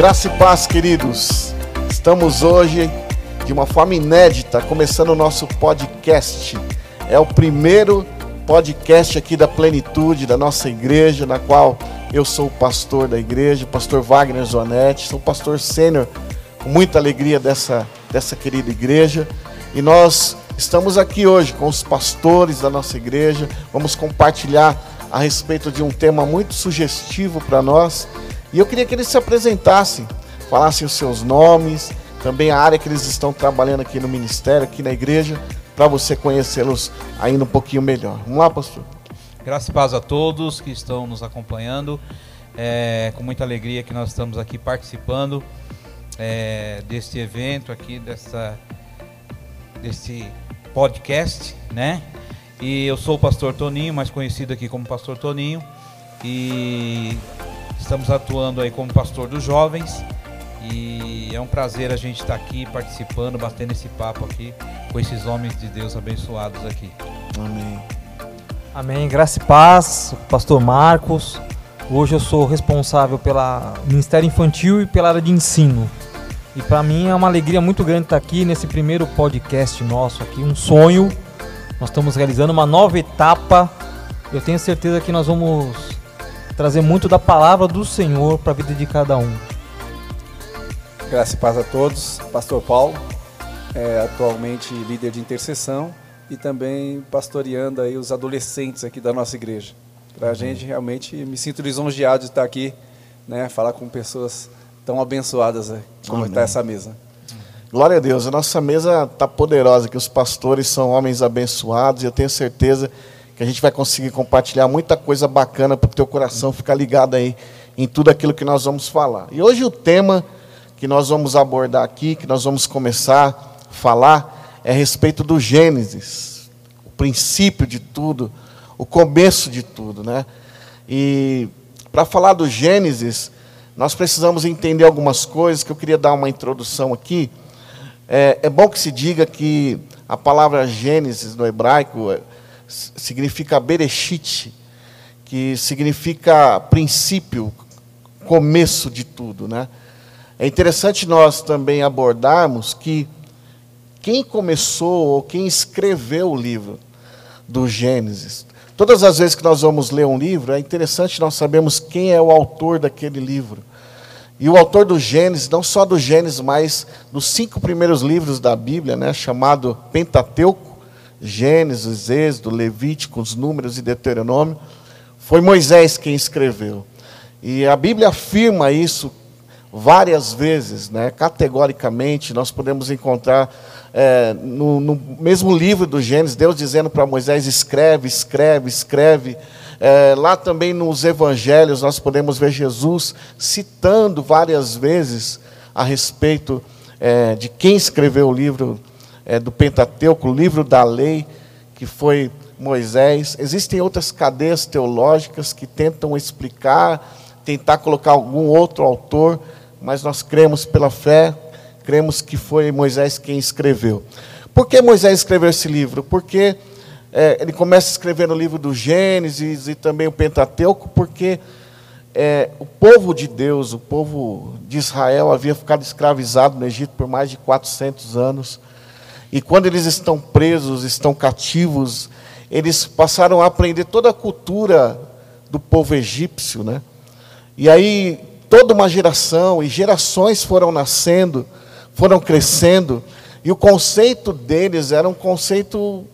Graça e paz, queridos. Estamos hoje de uma forma inédita, começando o nosso podcast. É o primeiro podcast aqui da Plenitude, da nossa igreja, na qual eu sou o pastor da igreja, pastor Wagner Zonetti, sou pastor sênior, com muita alegria dessa, dessa querida igreja. E nós estamos aqui hoje com os pastores da nossa igreja, vamos compartilhar a respeito de um tema muito sugestivo para nós. E eu queria que eles se apresentassem, falassem os seus nomes, também a área que eles estão trabalhando aqui no ministério, aqui na igreja, para você conhecê-los ainda um pouquinho melhor. Vamos lá, pastor. Graças e paz a todos que estão nos acompanhando. É com muita alegria que nós estamos aqui participando é, deste evento aqui, dessa, desse podcast, né? E eu sou o pastor Toninho, mais conhecido aqui como pastor Toninho. E estamos atuando aí como pastor dos jovens. E é um prazer a gente estar aqui participando, batendo esse papo aqui com esses homens de Deus abençoados aqui. Amém. Amém. Graça e paz, pastor Marcos. Hoje eu sou responsável pelo Ministério Infantil e pela área de ensino. E para mim é uma alegria muito grande estar aqui nesse primeiro podcast nosso aqui, um sonho. Nós estamos realizando uma nova etapa. Eu tenho certeza que nós vamos trazer muito da palavra do Senhor para a vida de cada um. Graça e paz a todos. Pastor Paulo, é, atualmente líder de intercessão e também pastoreando aí os adolescentes aqui da nossa igreja. Para a gente realmente me sinto lisonjeado de estar aqui, né, falar com pessoas tão abençoadas né, como está essa mesa. Glória a Deus, a nossa mesa está poderosa, que os pastores são homens abençoados e eu tenho certeza que a gente vai conseguir compartilhar muita coisa bacana para o teu coração ficar ligado aí em tudo aquilo que nós vamos falar. E hoje o tema que nós vamos abordar aqui, que nós vamos começar a falar, é a respeito do Gênesis, o princípio de tudo, o começo de tudo, né? E para falar do Gênesis, nós precisamos entender algumas coisas que eu queria dar uma introdução aqui. É, é bom que se diga que a palavra Gênesis no hebraico significa Bereshit, que significa princípio, começo de tudo, né? É interessante nós também abordarmos que quem começou ou quem escreveu o livro do Gênesis. Todas as vezes que nós vamos ler um livro, é interessante nós sabermos quem é o autor daquele livro. E o autor do Gênesis, não só do Gênesis, mas dos cinco primeiros livros da Bíblia, né, chamado Pentateuco, Gênesis, Êxodo, Levíticos, Números e Deuteronômio, foi Moisés quem escreveu. E a Bíblia afirma isso várias vezes, né? categoricamente, nós podemos encontrar é, no, no, mesmo livro do Gênesis, Deus dizendo para Moisés: escreve, escreve, escreve. É, lá também nos evangelhos nós podemos ver Jesus citando várias vezes a respeito é, de quem escreveu o livro é, do Pentateuco, o livro da lei, que foi Moisés. Existem outras cadeias teológicas que tentam explicar, tentar colocar algum outro autor mas nós cremos pela fé, cremos que foi Moisés quem escreveu. Por que Moisés escreveu esse livro? Porque é, ele começa a escrever no livro do Gênesis e também o Pentateuco, porque é, o povo de Deus, o povo de Israel, havia ficado escravizado no Egito por mais de 400 anos. E quando eles estão presos, estão cativos, eles passaram a aprender toda a cultura do povo egípcio, né? E aí toda uma geração e gerações foram nascendo, foram crescendo, e o conceito deles era um conceito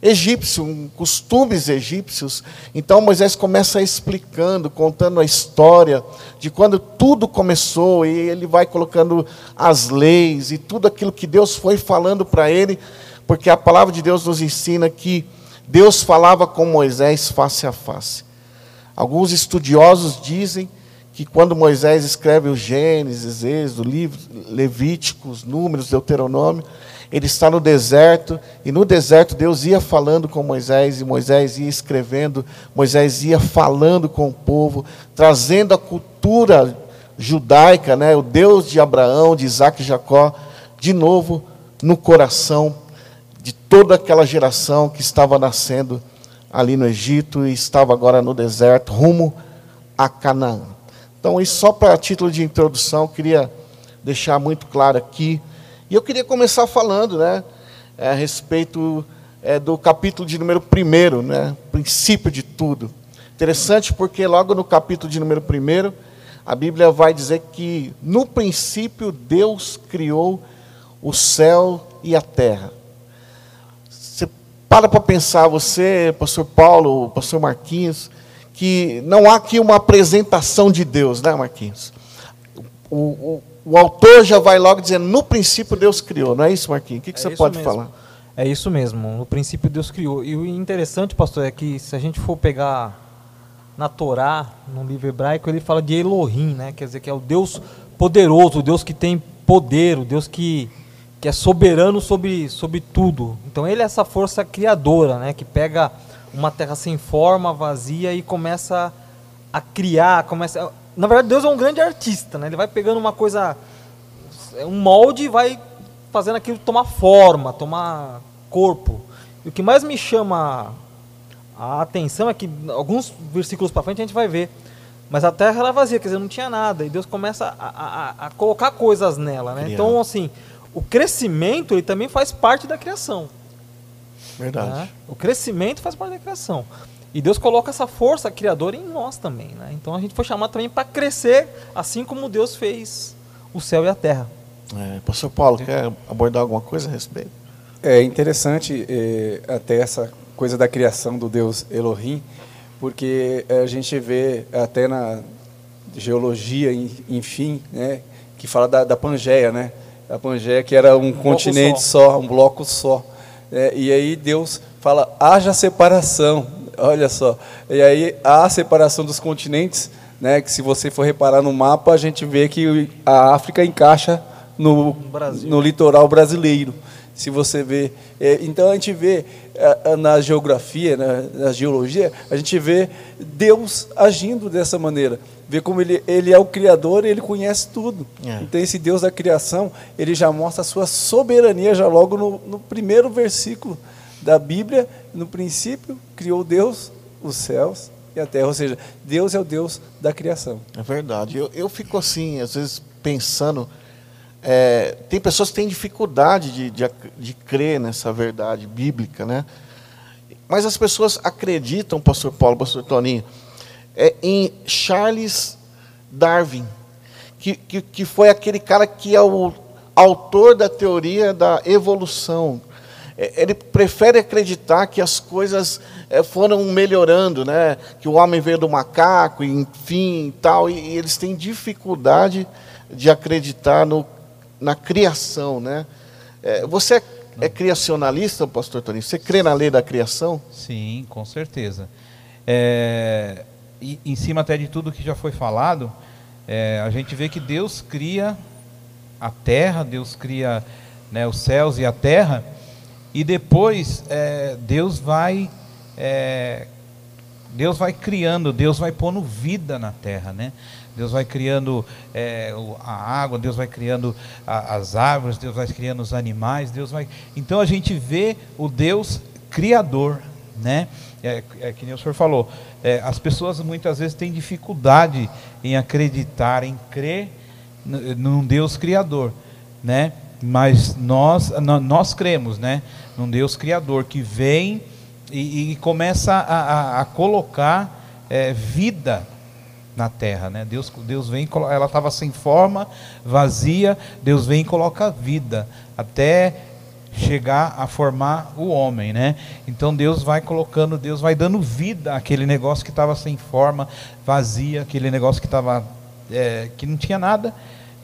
egípcio, um costumes egípcios. Então Moisés começa explicando, contando a história de quando tudo começou, e ele vai colocando as leis e tudo aquilo que Deus foi falando para ele, porque a palavra de Deus nos ensina que Deus falava com Moisés face a face. Alguns estudiosos dizem que quando Moisés escreve o Gênesis, Êxodo, Levíticos, Números, Deuteronômio, ele está no deserto, e no deserto Deus ia falando com Moisés, e Moisés ia escrevendo, Moisés ia falando com o povo, trazendo a cultura judaica, né, o Deus de Abraão, de Isaac e Jacó, de novo no coração de toda aquela geração que estava nascendo ali no Egito e estava agora no deserto, rumo a Canaã. Então, isso só para título de introdução, queria deixar muito claro aqui. E eu queria começar falando né, a respeito é, do capítulo de número 1, né, princípio de tudo. Interessante porque logo no capítulo de número 1, a Bíblia vai dizer que no princípio Deus criou o céu e a terra. Você para para pensar, você, pastor Paulo, pastor Marquinhos, que não há aqui uma apresentação de Deus, né, Marquinhos? O, o, o autor já vai logo dizendo, no princípio Deus criou, não é isso, Marquinhos? O que, que é você pode mesmo. falar? É isso mesmo, no princípio Deus criou. E o interessante, pastor, é que se a gente for pegar na Torá, no livro hebraico, ele fala de Elohim, né? Quer dizer que é o Deus poderoso, o Deus que tem poder, o Deus que, que é soberano sobre, sobre tudo. Então ele é essa força criadora, né? Que pega uma terra sem forma, vazia e começa a criar, começa. Na verdade, Deus é um grande artista, né? Ele vai pegando uma coisa, um molde e vai fazendo aquilo tomar forma, tomar corpo. E o que mais me chama a atenção é que alguns versículos para frente a gente vai ver. Mas a terra era vazia, quer dizer, não tinha nada. E Deus começa a, a, a colocar coisas nela. Né? Então, assim, o crescimento ele também faz parte da criação. Verdade. Né? O crescimento faz parte da criação. E Deus coloca essa força criadora em nós também. Né? Então a gente foi chamado também para crescer, assim como Deus fez o céu e a terra. É, Pastor Paulo, quer abordar alguma coisa a respeito? É interessante é, até essa coisa da criação do Deus Elohim, porque a gente vê até na geologia, enfim, né, que fala da, da Pangeia, né? A Pangeia que era um, um continente só. só. um bloco só. É, e aí Deus fala, haja separação, olha só. E aí há separação dos continentes, né, que se você for reparar no mapa, a gente vê que a África encaixa no, no litoral brasileiro se você vê. É, então a gente vê é, na geografia, na, na, geologia, a gente vê Deus agindo dessa maneira. Vê como ele, ele é o Criador e ele conhece tudo. É. Então esse Deus da criação, ele já mostra a sua soberania já logo no, no primeiro versículo da Bíblia. No princípio, criou Deus os céus e a terra. Ou seja, Deus é o Deus da criação. É verdade. Eu, eu fico assim, às vezes, pensando é, tem pessoas que têm dificuldade de, de, de, crer nessa verdade bíblica, né? Mas as pessoas acreditam, pastor Paulo, pastor Toninho, é, em Charles Darwin, que, que, que foi aquele cara que é o autor da teoria da evolução. É, ele prefere acreditar que as coisas é, foram melhorando, né? que o homem veio do macaco, enfim, tal, e, eles têm dificuldade de acreditar no na criação, né? É, você é, é, criacionalista, pastor Toninho? Você crê na lei da criação? Sim, com certeza. É, e, em cima até de tudo que já foi falado, é, a gente vê que Deus cria a terra, Deus cria né, os céus e a terra, e depois é, Deus vai é, Deus vai criando, Deus vai pondo vida na terra, né? Deus vai criando é, a água, Deus vai criando a, as árvores, Deus vai criando os animais, Deus vai. Então a gente vê o Deus criador, né? É, é que nem o senhor falou. É, as pessoas muitas vezes têm dificuldade em acreditar, em crer num Deus criador, né? Mas nós nós cremos, né? Num Deus criador que vem e, e começa a, a, a colocar é, vida na terra, né? Deus, Deus vem, ela estava sem forma, vazia. Deus vem e coloca vida até chegar a formar o homem, né? Então Deus vai colocando, Deus vai dando vida àquele negócio que estava sem forma, vazia, aquele negócio que estava é, que não tinha nada.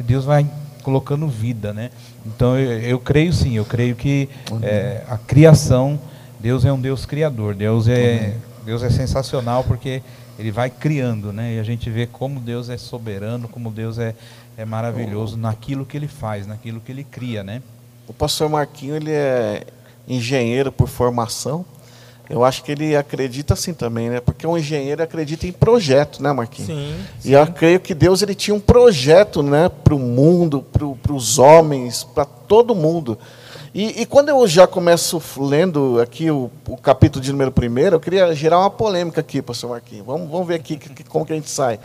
Deus vai colocando vida, né? Então eu, eu creio sim, eu creio que é, a criação, Deus é um Deus criador, Deus é Deus é sensacional porque ele vai criando, né? E a gente vê como Deus é soberano, como Deus é, é maravilhoso naquilo que ele faz, naquilo que ele cria, né? O pastor Marquinho, ele é engenheiro por formação. Eu acho que ele acredita assim também, né? Porque um engenheiro acredita em projeto, né, Marquinhos? Sim. sim. E eu creio que Deus ele tinha um projeto, né, para o mundo, para os homens, para todo mundo. E, e, quando eu já começo lendo aqui o, o, capítulo de número primeiro, eu queria gerar uma polêmica aqui, pastor Marquinhos. Vamos, vamos ver aqui que, como que a gente sai.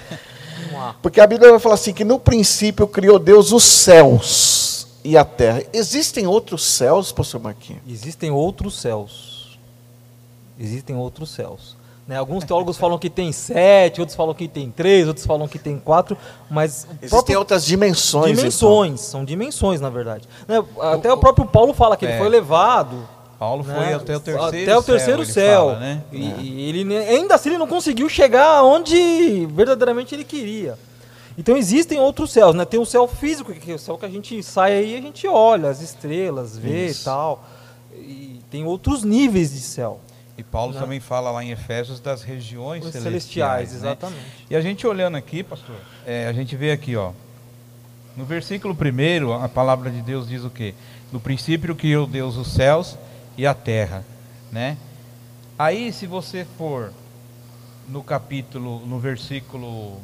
Porque a Bíblia vai falar assim que no princípio criou Deus os céus e a terra. Existem outros céus, pastor Marquinhos? Existem outros céus. Existem outros céus. Né? Alguns teólogos falam que tem sete, outros falam que tem três, outros falam que tem quatro, mas o Existem próprio- outras dimensões. então. dimensões, são dimensões na verdade. Né? Até o próprio Paulo fala que ele É. foi levado Paulo foi né? até o terceiro até o terceiro céu. céu. ele fala, né? E, e ele ainda assim ele não conseguiu chegar onde verdadeiramente ele queria. Então existem outros céus, né? Tem o céu físico, que é o céu que a gente sai aí e a gente olha as estrelas, vê Isso. e tal. E tem outros níveis de céu. E Paulo também fala lá em Efésios das regiões Os celestiais, celestiais, né? exatamente. E a gente olhando aqui, pastor, é, a gente vê aqui, ó. No versículo primeiro, a palavra de Deus diz o quê? No princípio criou Deus os céus e a terra, né? Aí, se você for no capítulo, no versículo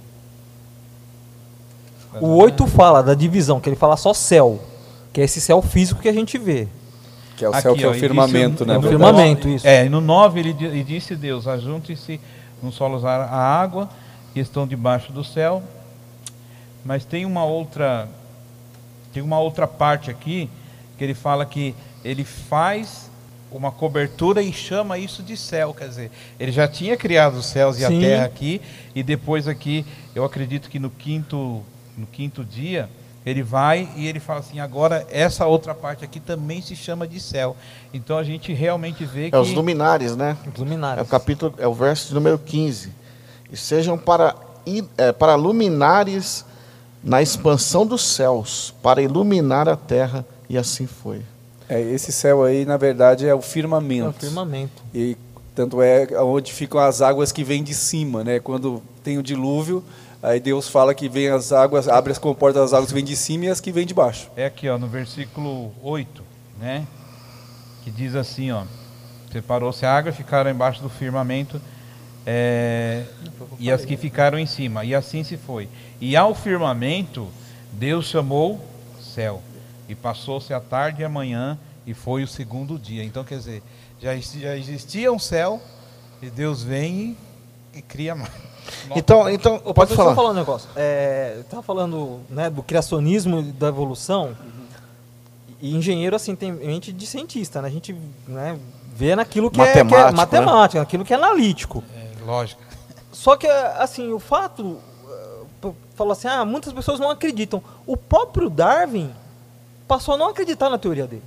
O 8 fala da divisão, que ele fala só céu, que é esse céu físico que a gente vê. Que é o Aqui, céu que é o firmamento, disse- né? É o no firmamento, isso. É, e no 9 ele di- e disse Deus: Ajunte-se num solo a água que estão debaixo do céu. Mas tem uma outra tem uma outra parte aqui que ele fala que ele faz uma cobertura e chama isso de céu, quer dizer, ele já tinha criado os céus e a Sim. terra aqui e depois aqui, eu acredito que no quinto no quinto dia ele vai e ele fala assim, agora essa outra parte aqui também se chama de céu. Então a gente realmente vê que É os luminares, né? Os É luminares. o capítulo, é o verso de número 15. E sejam para, é, para luminares na expansão dos céus, para iluminar a terra, e assim foi. É, esse céu aí, na verdade, é o É firmamento. o firmamento. E tanto é onde ficam as águas que vêm de cima, né? Quando tem o dilúvio, aí Deus fala que vem as águas, abre as comportas das águas que vêm de cima e as que vêm de baixo. É aqui, ó, no versículo 8, né? Que diz assim, ó. Separou-se a água, ficaram embaixo do firmamento, é, e as que ficaram em cima. E assim se foi. E ao firmamento, Deus chamou céu. E passou-se a tarde e a manhã, e foi o segundo dia. Então, quer dizer, já, já existia um céu, e Deus vem e, e cria mais. Então, então Ô, pode falar. Eu falar um negócio. É, eu tava falando né, do criacionismo e da evolução. E engenheiro, assim, tem mente de cientista, né? A gente né, vê naquilo que é, que é Matemático, né? matemática, naquilo que é analítico. É, lógico. Só que, assim, o fato... eh, Falou assim, ah, muitas pessoas não acreditam. O próprio Darwin passou a não acreditar na teoria dele.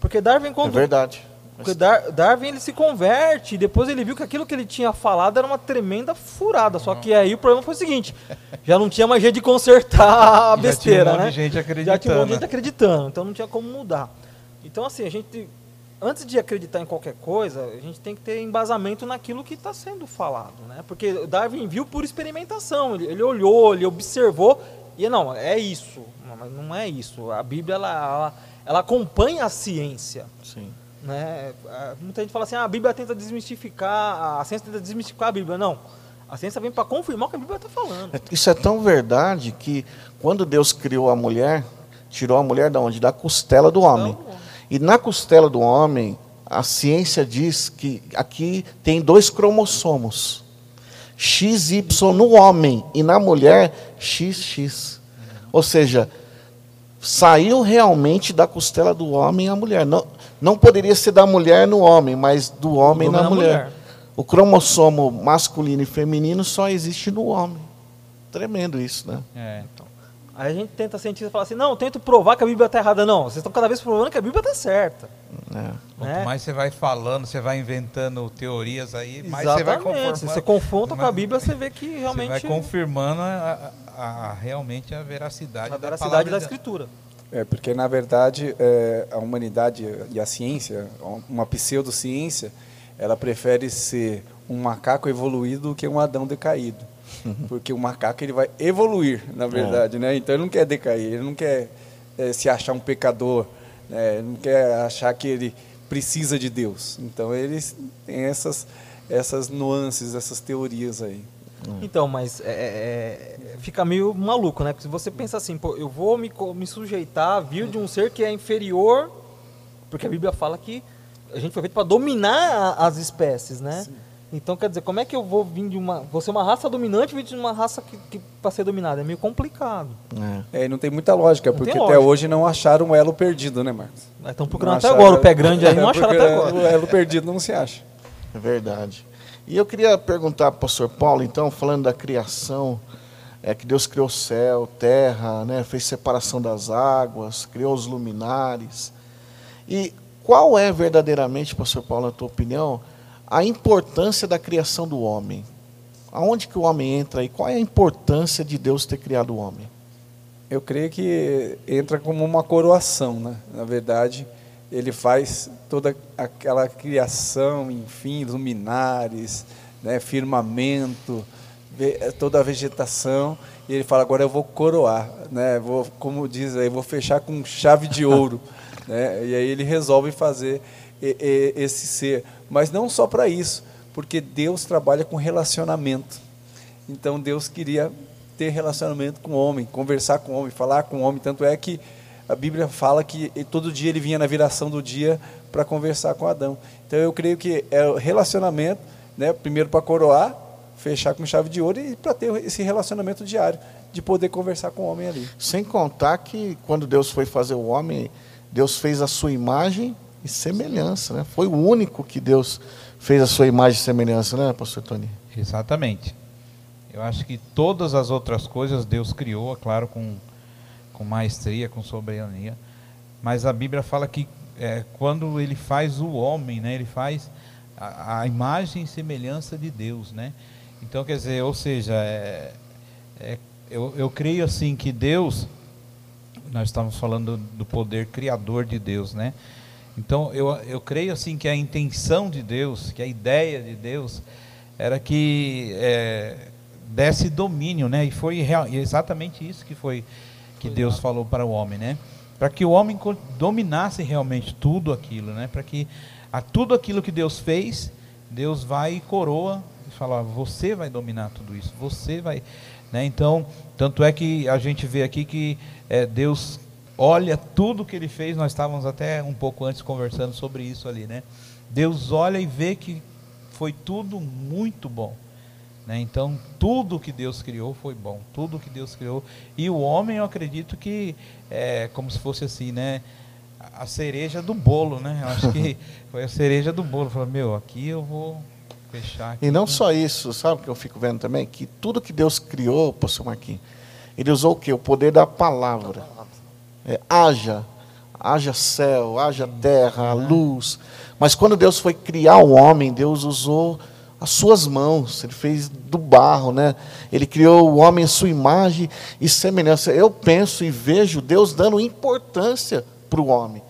Porque Darwin, É quando, verdade. Porque Dar- Darwin ele se converte, e depois ele viu que aquilo que ele tinha falado era uma tremenda furada. Só que aí o problema foi o seguinte: já não tinha mais jeito de consertar a Já besteira, tinha um monte né? de gente Já tinha um monte de acreditando. gente acreditando, então não tinha como mudar. Então, assim, a gente, antes de acreditar em qualquer coisa, a gente tem que ter embasamento naquilo que está sendo falado, né? Porque Darwin viu por experimentação, ele, ele olhou, ele observou, e não, é isso, não, mas não é isso. A Bíblia, ela, ela, ela acompanha a ciência. Sim. Né? Ah, Muita gente fala assim, ah, a Bíblia tenta desmistificar, a ciência tenta desmistificar a Bíblia. Não, a ciência vem para confirmar o que a Bíblia está falando. Isso é tão verdade que quando Deus criou a mulher, tirou a mulher da onde? Da costela do homem. E na costela do homem, a ciência diz que aqui tem dois cromossomos. XY no homem e na mulher XX. Ou seja, saiu realmente da costela do homem a mulher. Não, não poderia ser da mulher no homem, mas do homem homem na na mulher. mulher. O cromossomo masculino e feminino só existe no homem. Tremendo isso, né? É. Aí a gente tenta cientista falar assim, não, eu tento provar que a Bíblia está errada. Não, vocês estão cada vez provando que a Bíblia está certa. É. Quanto né? mais você vai falando, você vai inventando teorias aí, mais você vai Exatamente. conformando. Se você confronta com a Bíblia, você vê que Você realmente vai confirmando a, a- a- realmente a veracidade, a da veracidade da de- Escritura. É, porque na verdade é, a humanidade e a ciência, uma pseudociência, ela prefere ser um macaco evoluído do que um Adão decaído. Porque o macaco ele vai evoluir, na verdade, né? Então ele não quer decair, ele não quer é, se achar um pecador, né? ele não quer achar que ele precisa de Deus. Então eles têm essas essas nuances, essas teorias aí. Então, mas é, é, é, fica meio maluco, né? Porque se você pensa assim, pô, eu vou me, me sujeitar a vir de um ser que é inferior, porque a Bíblia fala que a gente foi feito para dominar a- as espécies, né? Então, quer dizer, como é que eu vou vir de uma. Vou ser uma raça dominante vir de uma raça que, que para ser dominada? É meio complicado. É. É, e não tem muita lógica, Não porque até lógica. hoje não acharam um elo perdido, né, Marcos? Estão procurando até agora o pé grande aí, não É, acharam até agora. O elo perdido não se acha. É verdade. E eu queria perguntar para o pastor Paulo, então, falando da criação, é que Deus criou céu, terra, né, fez separação das águas, criou os luminares. E qual é verdadeiramente, pastor Paulo, na tua opinião, a importância da criação do homem? Aonde que o homem entra aí? Qual é a importância de Deus ter criado o homem? Eu creio que entra como uma coroação, né? Na verdade, ele faz toda aquela criação, enfim, luminares, né? firmamento, toda a vegetação, e ele fala, agora eu vou coroar, né? Vou, como diz aí, vou fechar com chave de ouro, né? E aí ele resolve fazer esse ser, mas não só para isso, porque Deus trabalha com relacionamento. Então Deus queria ter relacionamento com o homem, conversar com o homem, falar com o homem. Tanto é que a Bíblia fala que todo dia ele vinha na viração do dia para conversar com Adão. Então eu creio que é o relacionamento, né, primeiro para coroar, fechar com chave de ouro e para ter esse relacionamento diário, de poder conversar com o homem ali. Sem contar que quando Deus foi fazer o homem, Deus fez a sua imagem e semelhança, né? Foi o único que Deus fez a sua imagem e semelhança, né, pastor Tony? Exatamente. Eu acho que todas as outras coisas Deus criou, é claro, com, com maestria, com soberania. Mas a Bíblia fala que é, quando ele faz o homem, né, ele faz a, a imagem e semelhança de Deus. Né? Então, quer dizer, ou seja, é, é, eu, eu creio assim que Deus, nós estamos falando do poder criador de Deus, né? Então, eu, eu creio assim que a intenção de Deus, que a ideia de Deus, era que é, desse domínio, né? E foi real- e exatamente isso que foi que Deus falou para o homem, né? Para que o homem dominasse realmente tudo aquilo, né? Para que a tudo aquilo que Deus fez, Deus vai e coroa e fala: "Ó, você vai dominar tudo isso, você vai, né? Então, tanto é que a gente vê aqui que é, Deus olha tudo que Ele fez. Nós estávamos até um pouco antes conversando sobre isso ali, né? Deus olha e vê que foi tudo muito bom. Né? Então, tudo que Deus criou foi bom. Tudo que Deus criou. E o homem, eu acredito que é como se fosse assim, né? A a cereja do bolo, né? Eu acho que foi a cereja do bolo. Falou, meu, aqui eu vou fechar. E não só isso, sabe o que eu fico vendo também? Que tudo que Deus criou, pastor Marquinhos, ele usou o quê? O poder da palavra. É, haja, haja céu, haja terra, luz. Mas quando Deus foi criar o homem, Deus usou as suas mãos, ele fez do barro, né? Ele criou o homem à sua imagem e semelhança. Eu penso e vejo Deus dando importância para o homem.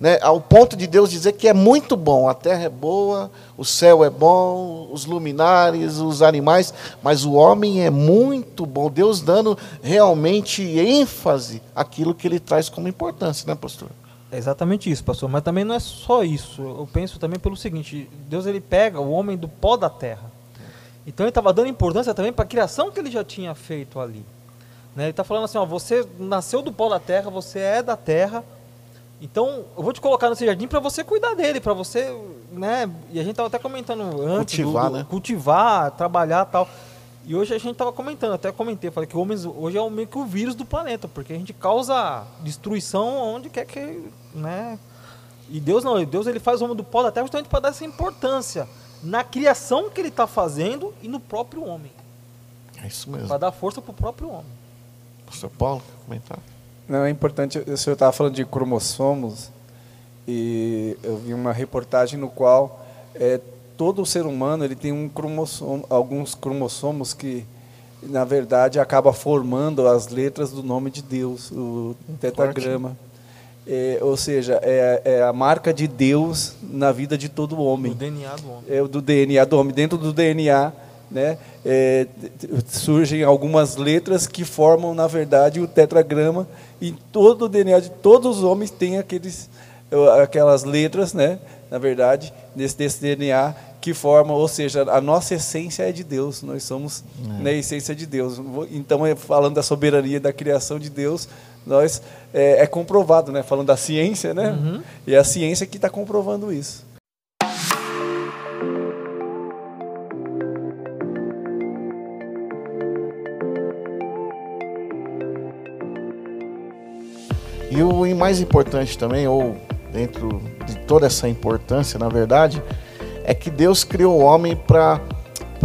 Né, ao ponto de Deus dizer que é muito bom, a terra é boa, o céu é bom, os luminares, os animais, mas o homem é muito bom. Deus dando realmente ênfase àquilo que ele traz como importância, né, pastor? É exatamente isso, pastor. Mas também não é só isso. Eu penso também pelo seguinte: Deus ele pega o homem do pó da terra. Então ele estava dando importância também para a criação que ele já tinha feito ali. Né? Ele está falando assim: ó, você nasceu do pó da terra, você é da terra. Então eu vou te colocar nesse jardim para você cuidar dele, para você, né? E a gente estava até comentando antes, do- Cultivar, do- né? cultivar, trabalhar, tal. E hoje a gente estava comentando, até comentei, falei que o homem hoje é o- meio que o vírus do planeta, porque a gente causa destruição onde quer que, né? E Deus não, Deus ele faz o homem do pó da terra justamente para dar essa importância na criação que ele está fazendo e no próprio homem, É isso mesmo. para dar força para o próprio homem. Pastor Paulo, quer comentar? Não, é importante, o senhor estava falando de cromossomos, e eu vi uma reportagem no qual é, todo ser humano ele tem um cromossomo, alguns cromossomos que, na verdade, acaba formando as letras do nome de Deus, o tetragrama. É, ou seja, é, é a marca de Deus na vida de todo homem O DNA do homem. é do DNA do homem. Dentro do DNA, né, é, surgem algumas letras que formam, na verdade, o tetragrama. E todo o DNA de todos os homens tem aqueles, eh, aquelas letras, né, na verdade, desse, desse DNA que formam, ou seja, a nossa essência é de Deus. Nós somos né, a essência de Deus. Então, é, falando da soberania da criação de Deus, nós é, é comprovado, né, falando da ciência, né, Uhum. e é a ciência que está comprovando isso. E o mais importante também, ou dentro de toda essa importância, na verdade, é que Deus criou o homem para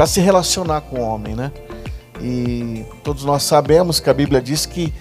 se relacionar com o homem, né? E todos nós sabemos que a Bíblia diz que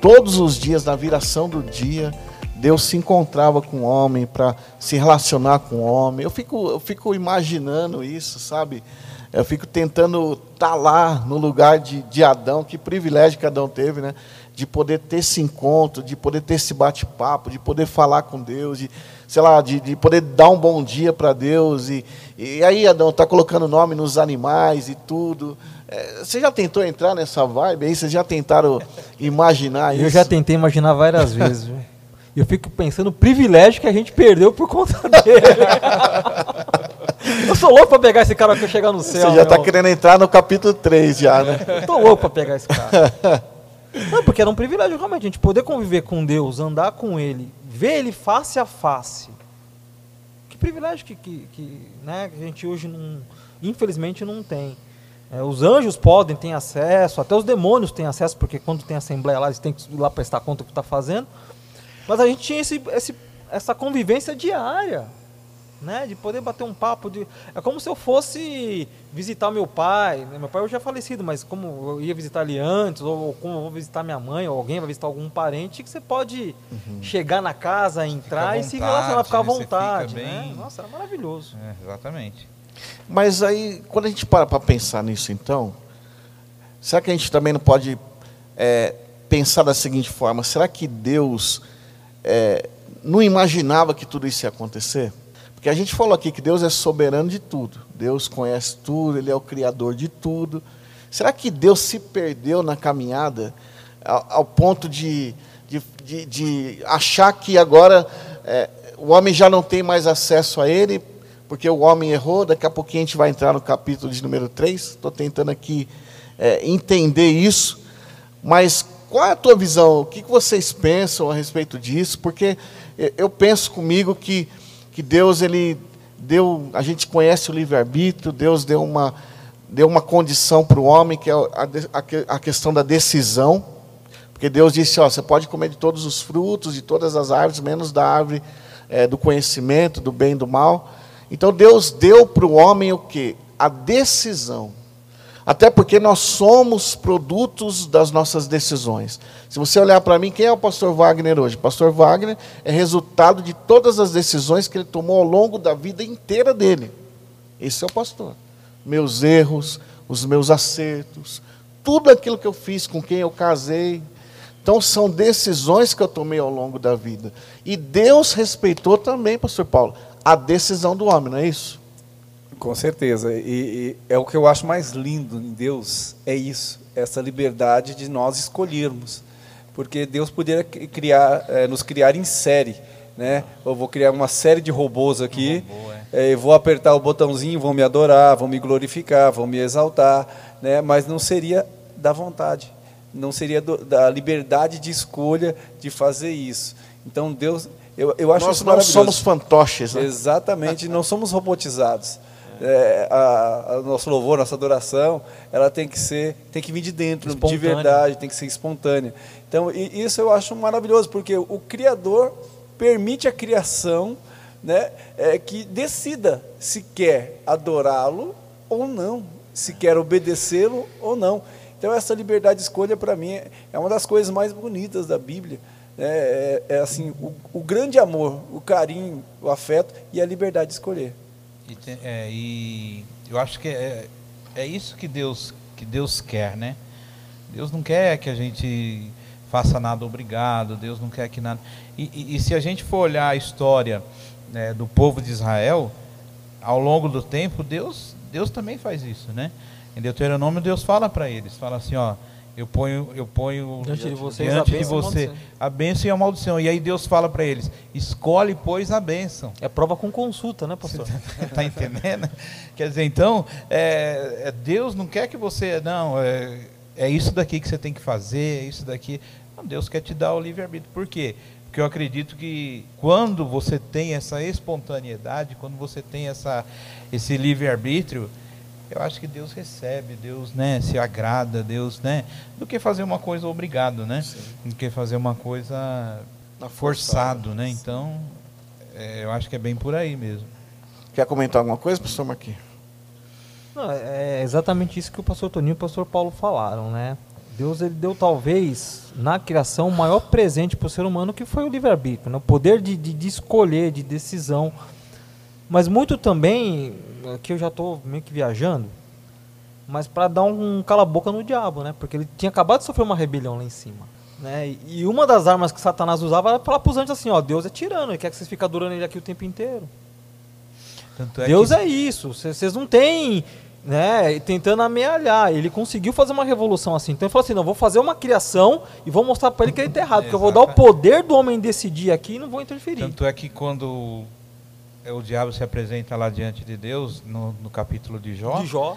todos os dias, na viração do dia, Deus se encontrava com o homem para se relacionar com o homem. Eu fico, eu fico imaginando isso, sabe? Eu fico tentando estar tá lá no lugar de, de Adão, que privilégio que Adão teve, né? De poder ter esse encontro, de poder ter esse bate-papo, de poder falar com Deus, de, sei lá, de, de poder dar um bom dia para Deus. E, e aí, Adão, está colocando nome nos animais e tudo. É, você já tentou entrar nessa vibe aí? Vocês já tentaram imaginar isso? Eu já tentei imaginar várias vezes. eu fico pensando o privilégio que a gente perdeu por conta dele. eu sou louco para pegar esse cara que eu chegar no céu. Você já está querendo entrar no capítulo 3 já, né? Eu tô louco para pegar esse cara. Não, porque era um privilégio realmente a gente poder conviver com Deus, andar com Ele, ver Ele face a face. Que privilégio que, que, que, né, que a gente hoje não, infelizmente não tem. É, os anjos podem ter acesso, até os demônios têm acesso, porque quando tem assembleia lá, eles têm que ir lá prestar conta do que está fazendo. Mas a gente tinha esse, esse, essa convivência diária, né? De poder bater um papo. De... É como se eu fosse visitar meu pai. Né? Meu pai hoje é falecido, mas como eu ia visitar ele antes, ou como eu vou visitar minha mãe, ou alguém vai visitar algum parente, que você pode uhum. chegar na casa, entrar vontade, e se relacionar, ficar à vontade. Né? Bem... Nossa, era maravilhoso. É, exatamente. Mas aí, quando a gente para para pensar nisso, então, será que a gente também não pode é, pensar da seguinte forma: será que Deus é, não imaginava que tudo isso ia acontecer? Porque a gente falou aqui que Deus é soberano de tudo, Deus conhece tudo, Ele é o criador de tudo. Será que Deus se perdeu na caminhada ao, ao ponto de, de, de, de, achar que agora é, o homem já não tem mais acesso a Ele, porque o homem errou? Daqui a pouquinho a gente vai entrar no capítulo de número 3. Estou tentando aqui é, entender isso. Mas qual é a tua visão? O que vocês pensam a respeito disso? Porque eu penso comigo que, que Deus, ele deu, a gente conhece o livre-arbítrio, Deus deu uma, deu uma condição para o homem, que é a, a, a, questão da decisão. Porque Deus disse, ó, você pode comer de todos os frutos, de todas as árvores, menos da árvore é, do conhecimento, do bem e do mal. Então Deus deu para o homem o que? A decisão. Até porque nós somos produtos das nossas decisões. Se você olhar para mim, quem é o pastor Wagner hoje? O pastor Wagner é resultado de todas as decisões que ele tomou ao longo da vida inteira dele. Esse é o pastor. Meus erros, os meus acertos, tudo aquilo que eu fiz, com quem eu casei. Então são decisões que eu tomei ao longo da vida. E Deus respeitou também, pastor Paulo, a decisão do homem, não é isso? Com certeza. E, e, é o que eu acho mais lindo em Deus, é isso, essa liberdade de nós escolhermos. Porque Deus poderia criar, é, nos criar em série. Né? Eu vou criar uma série de robôs aqui, um robô, é. É, vou apertar o botãozinho, vão me adorar, vão me glorificar, vão me exaltar, né? mas não seria da vontade, não seria do, da liberdade de escolha de fazer isso. Então Deus, eu, eu acho Nós isso não somos fantoches. Né? Exatamente, não somos robotizados é, a, a, nosso louvor, nossa adoração, ela tem que ser, tem que vir de dentro, de verdade, tem que ser espontânea. Então, isso eu acho maravilhoso, porque o Criador permite a criação né, é, que decida se quer adorá-lo ou não, se quer obedecê-lo ou não. Então, essa liberdade de escolha, para mim, é uma das coisas mais bonitas da Bíblia. É, é, é assim, o, o grande amor, o carinho, o afeto e a liberdade de escolher. E, tem, é, e eu acho que é, é isso que Deus, que Deus quer, né? Deus não quer que a gente faça nada obrigado, Deus não quer que nada. E, e, e se a gente for olhar a história né, do povo de Israel, ao longo do tempo, Deus, Deus também faz isso, né? Em Deuteronômio, Deus fala para eles, fala assim, ó, eu ponho, eu ponho diante de, vocês diante de você a bênção e a maldição. E aí Deus fala para eles: escolhe, pois, a bênção. É prova com consulta, né, pastor? Está tá entendendo? Quer dizer, então, é, é, Deus não quer que você. Não, é, é isso daqui que você tem que fazer, é isso daqui. Não, Deus quer te dar o livre-arbítrio. Por quê? Porque eu acredito que quando você tem essa espontaneidade, quando você tem essa, esse livre-arbítrio, eu acho que Deus recebe, Deus né, se agrada, Deus, né? Do que fazer uma coisa obrigado, né? Sim. Do que fazer uma coisa. forçado, né? Então, é, eu acho que é bem por aí mesmo. Quer comentar alguma coisa, pastor Marquinhos? Não, é exatamente isso que o pastor Toninho e o pastor Paulo falaram, né? Deus ele deu talvez na criação o maior presente para o ser humano que foi o livre-arbítrio, né? o poder de, de, de, escolher, de decisão. Mas muito também, aqui eu já estou meio que viajando, mas para dar um cala-boca no diabo, né? Porque ele tinha acabado de sofrer uma rebelião lá em cima. Né? E uma das armas que Satanás usava era falar para os anjos assim: ó, Deus é tirano, ele quer que vocês fiquem adorando ele aqui o tempo inteiro. É Deus que... é isso, vocês não têm né, tentando amealhar. Ele conseguiu fazer uma revolução assim. Então ele falou assim: não, vou fazer uma criação e vou mostrar para ele que ele está errado, porque eu vou dar o poder do homem decidir aqui e não vou interferir. Tanto é que quando o diabo se apresenta lá diante de Deus, no, no capítulo de Jó, de Jó.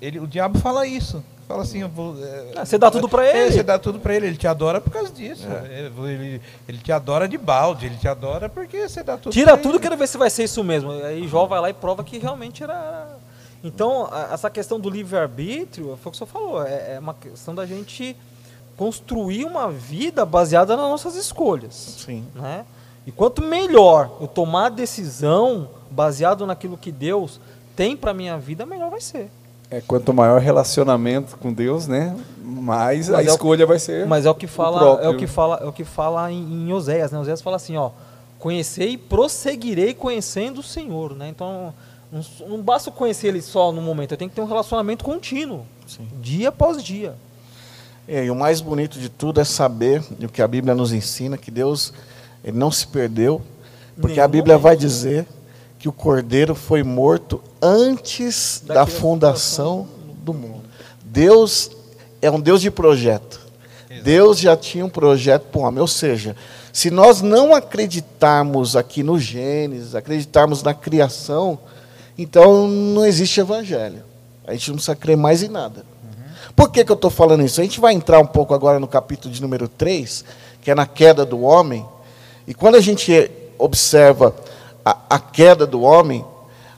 Ele, o diabo fala isso. Fala assim, vou, é, você dá tudo para ele. É, você dá tudo para ele. Ele te adora por causa disso. É. Ele, ele te adora de balde. Ele te adora porque você dá tudo. Tira tudo, ele. quero ver se vai ser isso mesmo. Aí Jó vai lá e prova que realmente era então, essa questão do livre-arbítrio, foi o que o senhor falou, é, é uma questão da gente construir uma vida baseada nas nossas escolhas. Sim. Né? E quanto melhor eu tomar a decisão baseado naquilo que Deus tem para minha vida, melhor vai ser. É, quanto maior relacionamento com Deus, né, mais mas a é escolha o, vai ser. Mas é o que fala, o é o que fala, é o que fala em, em Oséias, né? Oséias fala assim, ó, conhecei e prosseguirei conhecendo o Senhor, né? Então, não, não basta conhecer ele só no momento, eu tenho que ter um relacionamento contínuo, Sim. dia após dia. É, e o mais bonito de tudo é saber o que a Bíblia nos ensina, que Deus ele não se perdeu, porque Nenhum a Bíblia momento. vai dizer que o Cordeiro foi morto antes da, da fundação do mundo. Deus é um Deus de projeto. Deus já tinha um projeto para o homem. Ou seja, se nós não acreditarmos aqui no Gênesis, acreditarmos na criação, então não existe evangelho. A gente não precisa crer mais em nada. Uhum. Por que, que eu estou falando isso? A gente vai entrar um pouco agora no capítulo de número 3, que é na queda do homem. E quando a gente observa a, a queda do homem,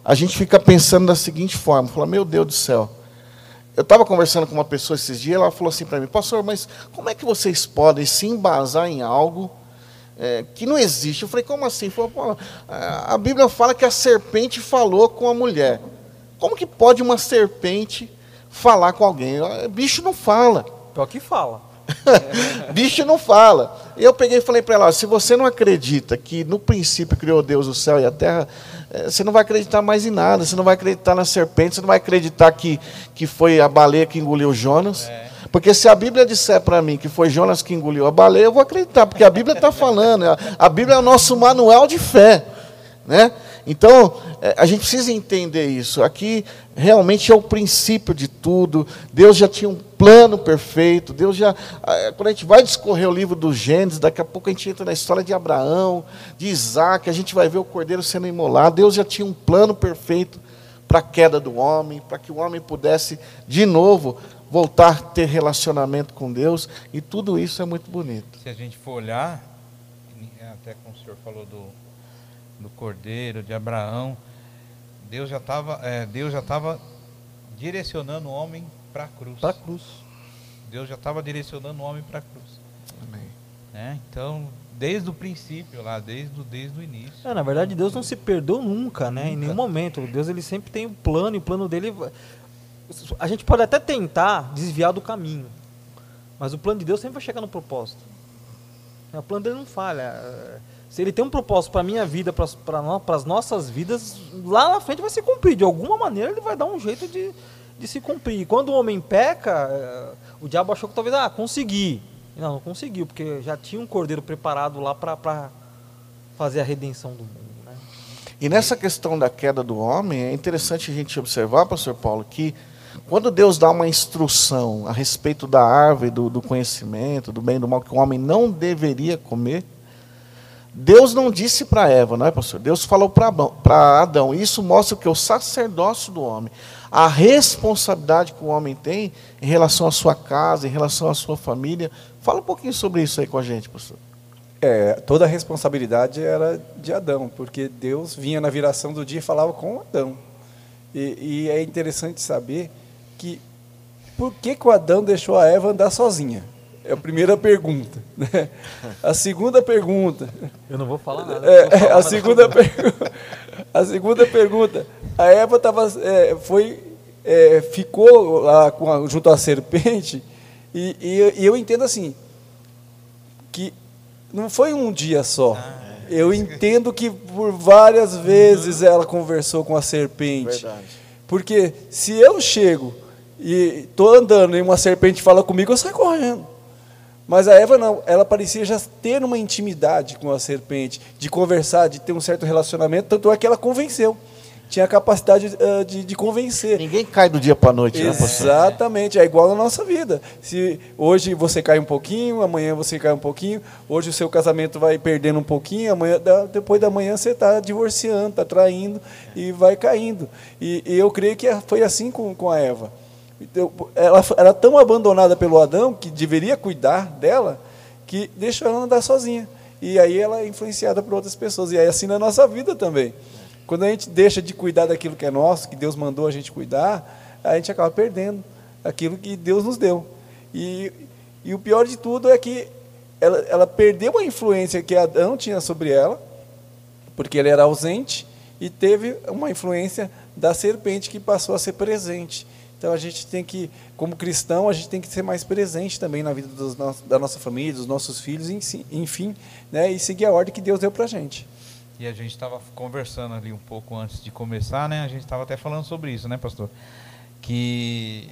a gente fica pensando da seguinte forma: fala, meu Deus do céu. Eu estava conversando com uma pessoa esses dias, ela falou assim para mim, pastor, mas como é que vocês podem se embasar em algo é, que não existe. Eu falei, como assim? A Bíblia fala que a serpente falou com a mulher. Como que pode uma serpente falar com alguém? Bicho não fala. Pior que fala. Bicho não fala. E eu peguei e falei para ela: se você não acredita que no princípio criou Deus o céu e a terra, é, você não vai acreditar mais em nada. Você não vai acreditar na serpente, você não vai acreditar que, que foi a baleia que engoliu Jonas. É. Porque se a Bíblia disser para mim que foi Jonas que engoliu a baleia, eu vou acreditar, porque a Bíblia está falando. A Bíblia é o nosso manual de fé. Né? Então, é, a gente precisa entender isso. Aqui realmente é o princípio de tudo. Deus já tinha um plano perfeito. Deus já. Quando a gente vai discorrer o livro dos Gênesis, daqui a pouco a gente entra na história de Abraão, de Isaac, a gente vai ver o cordeiro sendo imolado. Deus já tinha um plano perfeito para a queda do homem, para que o homem pudesse, de novo, voltar a ter relacionamento com Deus, e tudo isso é muito bonito. Se a gente for olhar, até como o senhor falou do, do Cordeiro, de Abraão, Deus já estava é, Deus já estava direcionando o homem para a cruz. Para a cruz. Deus já estava direcionando o homem para a cruz. Amém. É, então, desde o princípio lá, desde, desde o início. É, na verdade, Deus não se perdeu nunca, né? Nunca. Em nenhum momento. Deus ele sempre tem um plano, e o plano dele a gente pode até tentar desviar do caminho, mas o plano de Deus sempre vai chegar no propósito. O plano dele não falha. Se ele tem um propósito para minha vida, para as nossas vidas, lá na frente vai se cumprir. De alguma maneira ele vai dar um jeito de, de se cumprir. E quando o homem peca, eh, o diabo achou que talvez, ah, consegui. Não, não conseguiu, porque já tinha um cordeiro preparado lá para fazer a redenção do mundo. Né? E nessa questão da queda do homem, é interessante a gente observar, pastor Paulo, que quando Deus dá uma instrução a respeito da árvore do, do conhecimento, do bem e do mal, que o homem não deveria comer, Deus não disse para Eva, não é, pastor? Deus falou para Adão. Isso mostra que o sacerdócio do homem, a responsabilidade que o homem tem em relação à sua casa, em relação à sua família. Fala um pouquinho sobre isso aí com a gente, pastor. É, toda a responsabilidade era de Adão, porque Deus vinha na viração do dia e falava com Adão. E, e é interessante saber que por que, que o Adão deixou a Eva andar sozinha? É a primeira pergunta. Né? A segunda pergunta. Eu não vou falar nada. É, a, segunda pergu- a segunda pergunta. A Eva tava, é, foi, é, ficou lá com a- junto à serpente, e, e- e eu entendo assim, que não foi um dia só. Eu entendo que por várias vezes ela conversou com a serpente. Verdade. Porque se eu chego e estou andando e uma serpente fala comigo, eu saio correndo. Mas a Eva não, ela parecia já ter uma intimidade com a serpente, de conversar, de ter um certo relacionamento, tanto é que ela convenceu. Tinha a capacidade eh, de, de convencer. Ninguém cai do dia para noite, né, pastor? Exatamente, é igual na nossa vida. Se hoje você cai um pouquinho, amanhã você cai um pouquinho, hoje o seu casamento vai perdendo um pouquinho, amanhã, depois da manhã você está divorciando, está traindo e vai caindo. E, e eu creio que foi assim com, com a Eva. Então, ela era tão abandonada pelo Adão, que deveria cuidar dela, que deixou ela andar sozinha. E aí ela é influenciada por outras pessoas. E aí assim na nossa vida também. Quando a gente deixa de cuidar daquilo que é nosso, que Deus mandou a gente cuidar, a gente acaba perdendo aquilo que Deus nos deu. E, e o pior de tudo é que ela, ela perdeu a influência que Adão tinha sobre ela, porque ele era ausente, e teve uma influência da serpente que passou a ser presente. Então a gente tem que, como cristão, a gente tem que ser mais presente também na vida dos da nossa família, dos nossos filhos, enfim, né, e seguir a ordem que Deus deu para a gente. E a gente estava conversando ali um pouco antes de começar, né? A gente estava até falando sobre isso, né, pastor? Que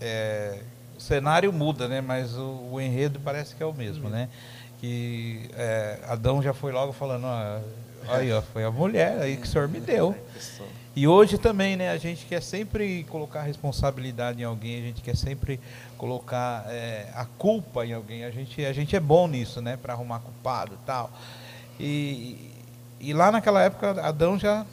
é, o cenário muda, né? Mas o, o enredo parece que é o mesmo, né? Que é, Adão já foi logo falando, ó, aí, ó, foi a mulher aí que o senhor me deu. E hoje também, né? A gente quer sempre colocar responsabilidade em alguém, a gente quer sempre colocar é, a culpa em alguém. A gente, a gente é bom nisso, né? Para arrumar culpado e tal. E, e lá naquela época, Adão já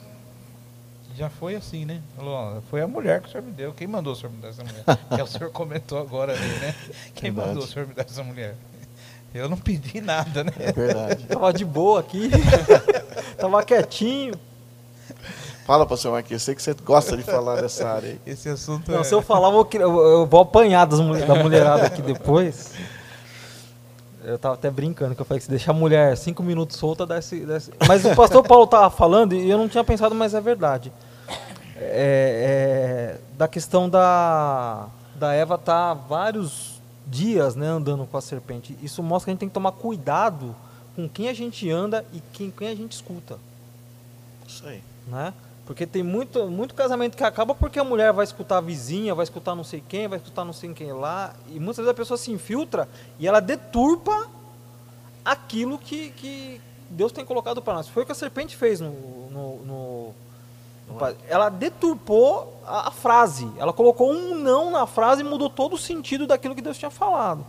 já foi assim, né? Falou, ó, foi a mulher que o senhor me deu. Quem mandou o senhor me dar essa mulher? que o senhor comentou agora ali, né? Quem Verdade. mandou o senhor me dar essa mulher? Eu não pedi nada, né? É verdade. Tava de boa aqui. Tava quietinho. Fala, pastor Marquinhos, sei que você gosta de falar dessa área aí. Esse assunto Não, é... se eu falar, eu vou, eu, vou apanhar das da mulherada aqui depois. Eu tava até brincando, que eu falei que se deixar a mulher cinco minutos solta, desce, desce. Mas o pastor Paulo tava falando, e eu não tinha pensado, mas é verdade. É, é, da questão da, da Eva estar vários dias né, andando com a serpente. Isso mostra que a gente tem que tomar cuidado com quem a gente anda e quem, quem a gente escuta Isso aí. né? Porque tem muito, muito casamento que acaba porque a mulher vai escutar a vizinha, vai escutar não sei quem, vai escutar não sei quem lá, e muitas vezes a pessoa se infiltra e ela deturpa aquilo que, que Deus tem colocado para nós. Foi o que a serpente fez no, no, no- ela deturpou a, a frase, ela colocou um não na frase e mudou todo o sentido daquilo que Deus tinha falado.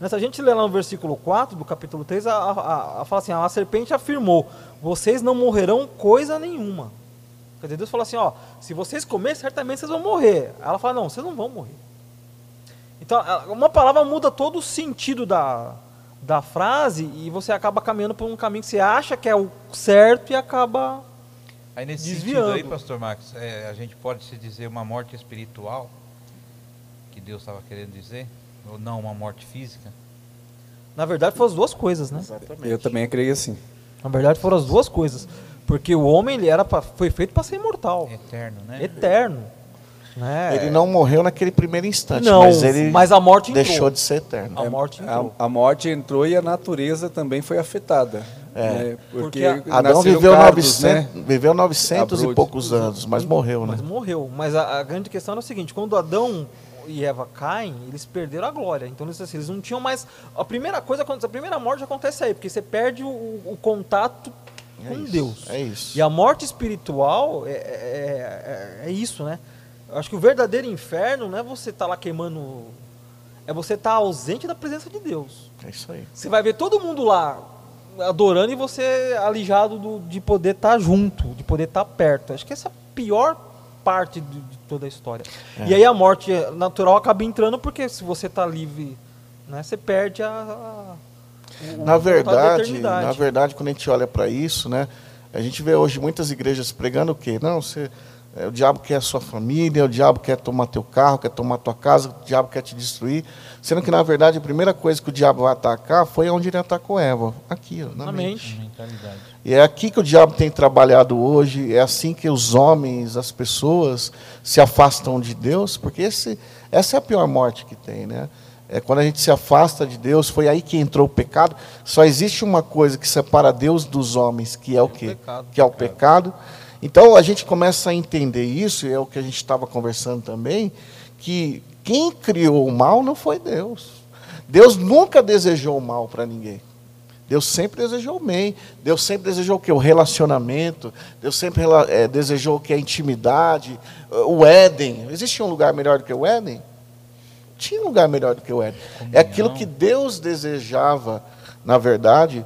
Né, Se a gente ler lá no versículo 4 do capítulo 3, a, a, a, fala assim, a serpente afirmou, vocês não morrerão coisa nenhuma. Quer dizer, Deus falou assim, ó, se vocês comerem, certamente vocês vão morrer. Ela fala, não, vocês não vão morrer. Então, uma palavra muda todo o sentido da, da frase e você acaba caminhando por um caminho que você acha que é o certo e acaba... Aí nesse desviando. sentido aí, pastor Marcos, é, a gente pode se dizer uma morte espiritual, que Deus estava querendo dizer, ou não uma morte física? Na verdade, foram as duas coisas, né? Exatamente. Eu também creio assim. Na verdade, foram as duas coisas. Porque o homem ele era pra, foi feito para ser imortal, Eterno, né? eterno. Né? Ele não morreu naquele primeiro instante, Não, mas ele mas a morte entrou. deixou de ser eterno. A morte entrou. A, a morte entrou e a natureza também foi afetada. É. né? Porque, Porque a- Adão viveu, cardos, 900, né? viveu 900 e poucos anos, mas morreu, né? Mas morreu. Mas a, a grande questão é o seguinte: quando Adão e Eva caem, eles perderam a glória. Então eles, assim, eles não tinham mais. A primeira coisa, a primeira morte acontece aí, porque você perde o, o contato É com isso, Deus. É isso. E a morte espiritual é, é, é- é isso, né? Eu acho que o verdadeiro inferno não é você estar lá queimando. É você estar ausente da presença de Deus. É isso aí. Você vai ver todo mundo lá adorando e você alijado do- de poder estar junto, de poder estar perto. Acho que essa é a pior parte de, de toda a história. É. E aí a morte natural acaba entrando porque se você está livre, né, você perde a, a o- Na verdade, na verdade, quando a gente olha para isso, né, a gente vê hoje muitas igrejas pregando o quê? Não, você É, o diabo quer a sua família, o diabo quer tomar teu carro, quer tomar tua casa, o diabo quer te destruir. Sendo que, na verdade, a primeira coisa que o diabo vai atacar foi onde ele atacou Eva. Aqui, ó, na, Na mente. mente. Mentalidade. E é aqui que o diabo tem trabalhado hoje, é assim que os homens, as pessoas se afastam de Deus, porque esse, essa é a pior morte que tem, né? É quando a gente se afasta de Deus, foi aí que entrou o pecado. Só existe uma coisa que separa Deus dos homens, que é o quê? pecado. Que é o pecado. Então a gente começa a entender isso, e é o que a gente estava conversando também, que quem criou o mal não foi Deus. Deus nunca desejou o mal para ninguém. Deus sempre desejou o bem. Deus sempre desejou o que? O relacionamento. Deus sempre eh, desejou o que? A intimidade. O Éden. Existe um lugar melhor do que o Éden? Tinha lugar melhor do que o Éden. É aquilo que Deus desejava, na verdade,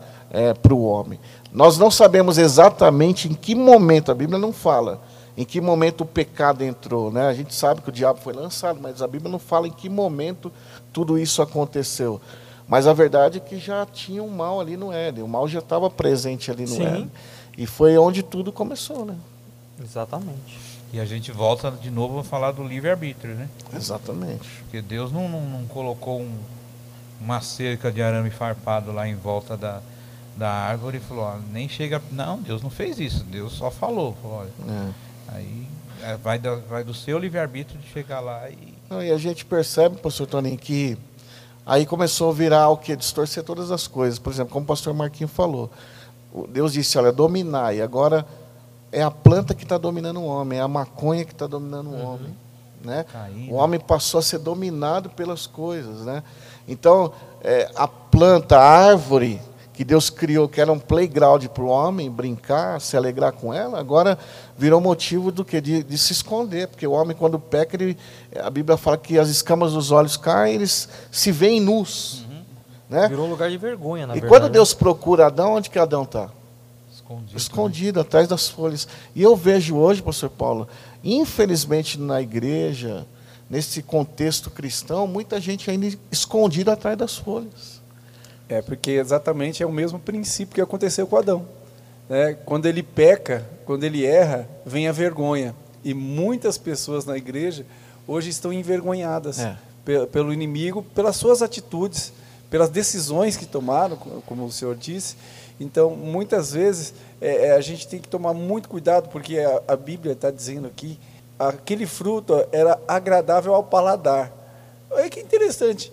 para o homem. Nós não sabemos exatamente em que momento, a Bíblia não fala, em que momento o pecado entrou. Né? A gente sabe que o diabo foi lançado, mas a Bíblia não fala em que momento tudo isso aconteceu. Mas a verdade é que já tinha um mal ali no Éden. O mal já estava presente ali no Sim. Éden. E foi onde tudo começou, né? Exatamente. E a gente volta de novo a falar do livre-arbítrio, né? Exatamente. Porque Deus não, não, não colocou um- uma cerca de arame farpado lá em volta da, da árvore e falou, ó, nem chega. Não, Deus não fez isso. Deus só falou. Falou, olha, É. aí é, vai, da- vai do seu livre-arbítrio de chegar lá e. Não, e a gente percebe, pastor Toninho, que aí começou a virar o que? Distorcer todas as coisas. Por exemplo, como o pastor Marquinho falou, Deus disse, olha, dominar, e agora é a planta que está dominando o homem, é a maconha que está dominando o homem. Né? O homem passou a ser dominado pelas coisas. Né? Então, é, a planta, a árvore que Deus criou, que era um playground para o homem brincar, se alegrar com ela, agora virou motivo do que? De, de se esconder. Porque o homem, quando peca, ele, a Bíblia fala que as escamas dos olhos caem, eles se veem nus. Né? Virou um lugar de vergonha, na E verdade. quando Deus procura Adão, onde que Adão está? Escondido. escondido atrás das folhas. E eu vejo hoje, pastor Paulo, infelizmente na igreja, nesse contexto cristão, muita gente ainda escondida atrás das folhas. É porque exatamente é o mesmo princípio que aconteceu com Adão. né? Quando ele peca, quando ele erra, vem a vergonha. E muitas pessoas na igreja hoje estão envergonhadas É. pe- pelo inimigo, pelas suas atitudes, pelas decisões que tomaram, co- como o senhor disse. Então, muitas vezes, é, é, a gente tem que tomar muito cuidado, porque a, a Bíblia está dizendo aqui, aquele fruto era agradável ao paladar. Olha que interessante.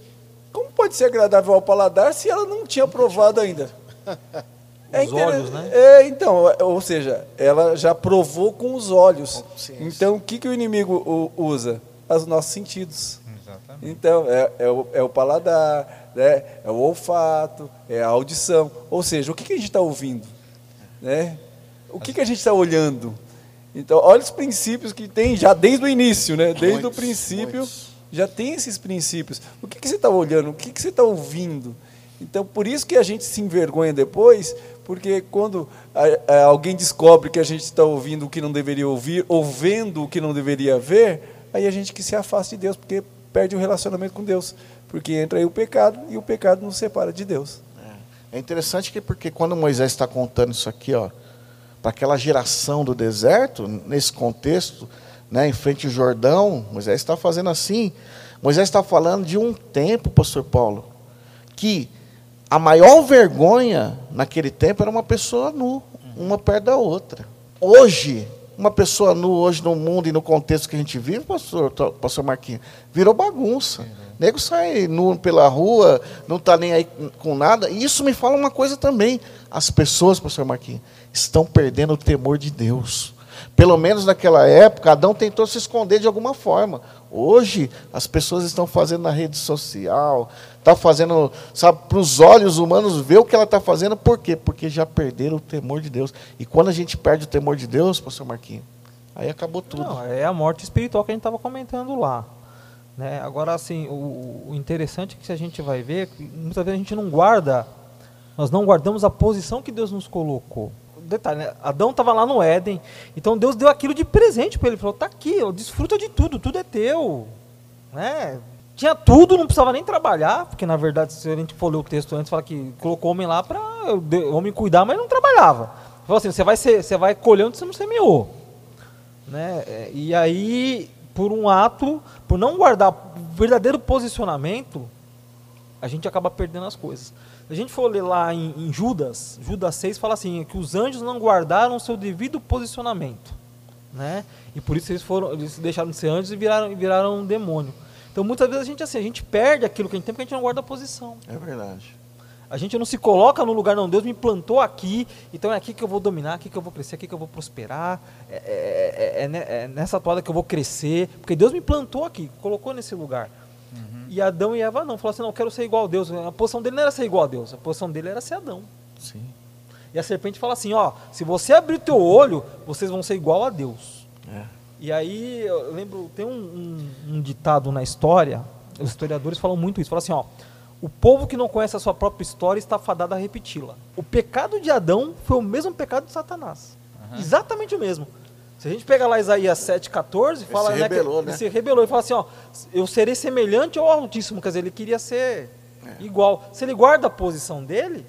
Como pode ser agradável ao paladar se ela não tinha provado ainda? Os olhos, né? É, então, é, ou seja, ela já provou com os olhos. Então, o que, que o inimigo usa? Os nossos sentidos. Exatamente. Então, é, é, o, é o paladar, né? é o olfato, é a audição. Ou seja, o que, que a gente está ouvindo? Né? O que, que a gente está olhando? Então, olha os princípios que tem já desde o início, né? desde Muitos, o princípio, muitos. já tem esses princípios. O que, que você está olhando? O que, que você está ouvindo? Então, por isso que a gente se envergonha depois, porque quando a- a- alguém descobre que a gente está ouvindo o que não deveria ouvir, ou vendo o que não deveria ver, aí a gente que se afasta de Deus, porque perde o relacionamento com Deus. Porque entra aí o pecado, e o pecado nos separa de Deus. É interessante que porque quando Moisés está contando isso aqui, ó, para aquela geração do deserto, nesse contexto, né, em frente ao Jordão, Moisés está fazendo assim. Moisés está falando de um tempo, pastor Paulo, que a maior vergonha naquele tempo era uma pessoa nu, uma perto da outra. Hoje, uma pessoa nu hoje no mundo e no contexto que a gente vive, pastor, pastor Marquinhos, virou bagunça. Nego sai nu pela rua, não está nem aí com nada. E isso me fala uma coisa também. As pessoas, pastor Marquinhos, estão perdendo o temor de Deus. Pelo menos naquela época, Adão tentou se esconder de alguma forma. Hoje, as pessoas estão fazendo na rede social, está fazendo, sabe, para os olhos humanos ver o que ela está fazendo. Por quê? Porque já perderam o temor de Deus. E quando a gente perde o temor de Deus, pastor Marquinhos, aí acabou tudo. Não, é a morte espiritual que a gente estava comentando lá. Né? Agora, assim, o, o interessante é que se a gente vai ver, muitas vezes a gente não guarda, nós não guardamos a posição que Deus nos colocou. Detalhe, né? Adão estava lá no Éden, então Deus deu aquilo de presente para ele. Falou: tá aqui, ó, desfruta de tudo, tudo é teu. Né? Tinha tudo, não precisava nem trabalhar, porque na verdade, se a gente for ler o texto antes, fala que colocou o homem lá para o homem cuidar, mas não trabalhava. Falou assim: você vai, ser, você vai colher onde você não semeou. Né? É, e aí, por um ato, por não guardar o verdadeiro posicionamento, a gente acaba perdendo as coisas. Se a gente for ler lá em, em Judas, Judas 6 fala assim, que os anjos não guardaram o seu devido posicionamento. Né? E por isso eles foram, eles deixaram de ser anjos e viraram, viraram um demônio. Então muitas vezes a gente assim, a gente perde aquilo que a gente tem porque a gente não guarda a posição. É verdade. A gente não se coloca no lugar, não. Deus me plantou aqui, então é aqui que eu vou dominar, aqui que eu vou crescer, aqui que eu vou prosperar. É, é, é, é nessa toada que eu vou crescer, porque Deus me plantou aqui, colocou nesse lugar. Uhum. E Adão e Eva não, falou assim: não, eu quero ser igual a Deus. A posição dele não era ser igual a Deus, a posição dele era ser Adão. Sim. E a serpente fala assim: ó, se você abrir teu olho, vocês vão ser igual a Deus. É. E aí, eu lembro, tem um, um, um ditado na história, os historiadores falam muito isso, falam assim: ó o povo que não conhece a sua própria história está fadado a repeti-la. O pecado de Adão foi o mesmo pecado de Satanás. Uhum. Exatamente o mesmo. Se a gente pega lá Isaías 7,14, fala ele se né, rebelou, que, né? ele se rebelou e fala assim, ó, eu serei semelhante ao Altíssimo, quer dizer, ele queria ser é. igual. Se ele guarda a posição dele.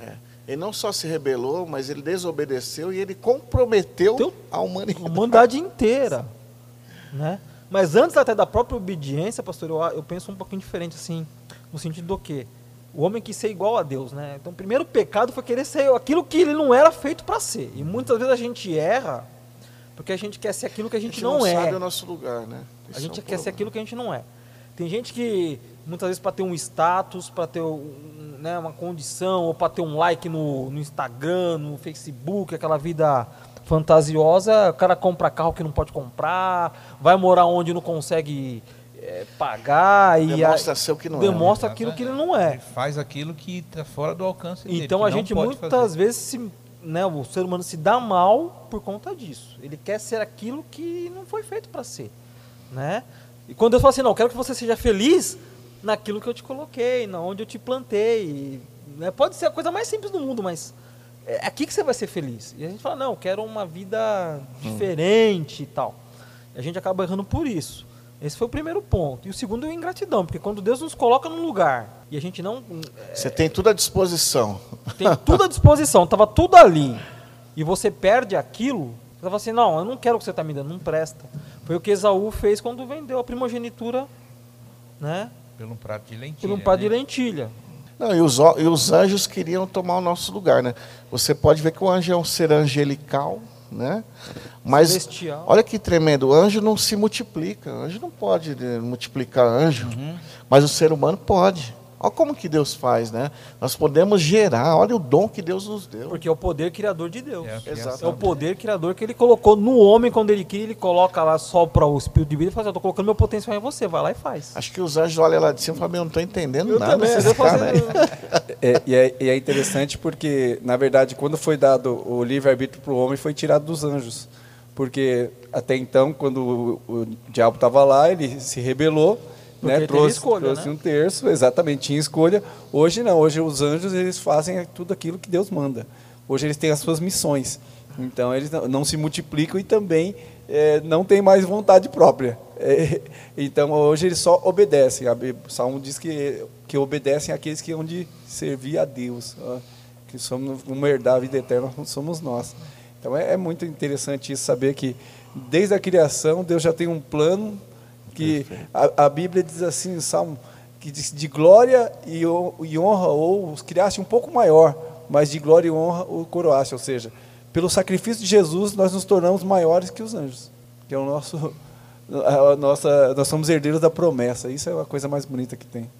É. Ele não só se rebelou, mas ele desobedeceu e ele comprometeu a humanidade. A humanidade inteira. Né? Mas antes até da própria obediência, pastor, eu, eu penso um pouquinho diferente assim no sentido do quê? O homem quis ser igual a Deus, né? Então, o primeiro pecado foi querer ser aquilo que ele não era feito para ser. E muitas vezes a gente erra porque a gente quer ser aquilo que a gente, a gente não, não é. sabe o nosso lugar, né? Isso a gente é um quer ser aquilo que a gente não é. Tem gente que muitas vezes para ter um status, para ter um, né, uma condição, ou para ter um like no, no Instagram, no Facebook, aquela vida fantasiosa, o cara compra carro que não pode comprar, vai morar onde não consegue é, pagar e demonstra ser o que não demonstra é, né? aquilo que ele não é. Ele faz aquilo que está fora do alcance dele. Então a gente muitas fazer. vezes se, né, o ser humano se dá mal por conta disso. Ele quer ser aquilo que não foi feito para ser, né? E quando Deus fala assim, não, eu quero que você seja feliz naquilo que eu te coloquei, na onde eu te plantei, né? Pode ser a coisa mais simples do mundo, mas é aqui que você vai ser feliz. E a gente fala, não, eu quero uma vida hum. diferente hum. e tal. E a gente acaba errando por isso. Esse foi o primeiro ponto. E o segundo é ingratidão, porque quando Deus nos coloca num lugar e a gente não. É, você tem tudo à disposição. Tem tudo à disposição, estava tudo ali. E você perde aquilo, você fala assim: não, eu não quero o que você está me dando, não presta. Foi o que Esaú fez quando vendeu a primogenitura, né? Pelo um prato de lentilha. Pelo um prato né? de lentilha. Não, e os, e os anjos queriam tomar o nosso lugar, né? Você pode ver que o anjo é um ser angelical, né? Mas Celestial. olha que tremendo, o anjo não se multiplica, o anjo não pode né, multiplicar anjo, uhum. mas o ser humano pode. Olha como que Deus faz, né? Nós podemos gerar, olha o dom que Deus nos deu. Porque é o poder criador de Deus. É, é o poder criador que ele colocou no homem quando ele cria, ele coloca lá só para o espírito de vida e fala, assim, eu estou colocando meu potencial em você, vai lá e faz. Acho que os anjos olham lá de cima e falam, eu não estou entendendo eu nada. Também, eu cara é, e, é, e é interessante porque, na verdade, quando foi dado o livre-arbítrio para o homem, foi tirado dos anjos. Porque até então, quando o, o diabo estava lá, ele se rebelou, né, trouxe, escolha, trouxe né? um terço, exatamente, tinha escolha. Hoje não, hoje os anjos eles fazem tudo aquilo que Deus manda. Hoje eles têm as suas missões. Então eles não, se multiplicam e também é, não têm mais vontade própria. É, então hoje eles só obedecem. O Salmo diz que, que obedecem aqueles que hão de servir a Deus. Ó, que somos uma herdar a vida eterna, somos nós. Então é, é muito interessante isso, saber que desde a criação Deus já tem um plano que a, a, Bíblia diz assim, Salmo, que diz de glória e, e honra, ou os criaste um pouco maior, mas de glória e honra o coroaste, ou seja, pelo sacrifício de Jesus nós nos tornamos maiores que os anjos, que é o nosso, a nossa, nós somos herdeiros da promessa, isso é a coisa mais bonita que tem.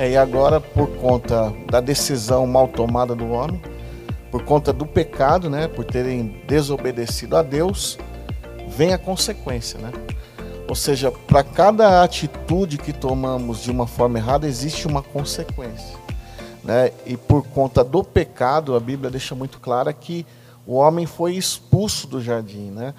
É, e agora, por conta da decisão mal tomada do homem, por conta do pecado, né, por terem desobedecido a Deus, vem a consequência, né? Ou seja, para cada atitude que tomamos de uma forma errada, existe uma consequência. Né? E por conta do pecado, a Bíblia deixa muito clara que o homem foi expulso do jardim. Né?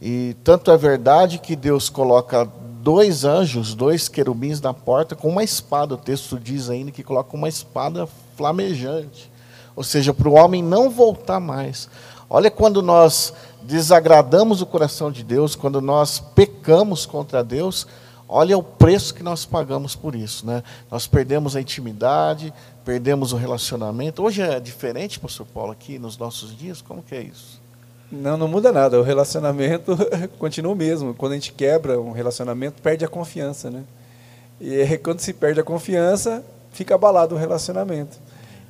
E tanto é verdade que Deus coloca dois anjos, dois querubins na porta com uma espada. O texto diz ainda que coloca uma espada flamejante. Ou seja, para o homem não voltar mais. Olha quando nós desagradamos o coração de Deus, quando nós pecamos contra Deus, Olha o preço que nós pagamos por isso, né? Nós perdemos a intimidade, perdemos o relacionamento. Hoje é diferente, pastor Paulo, aqui nos nossos dias? Como que é isso? Não, não muda nada. O relacionamento continua o mesmo. Quando a gente quebra um relacionamento, perde a confiança, né? E quando se perde a confiança, fica abalado o relacionamento.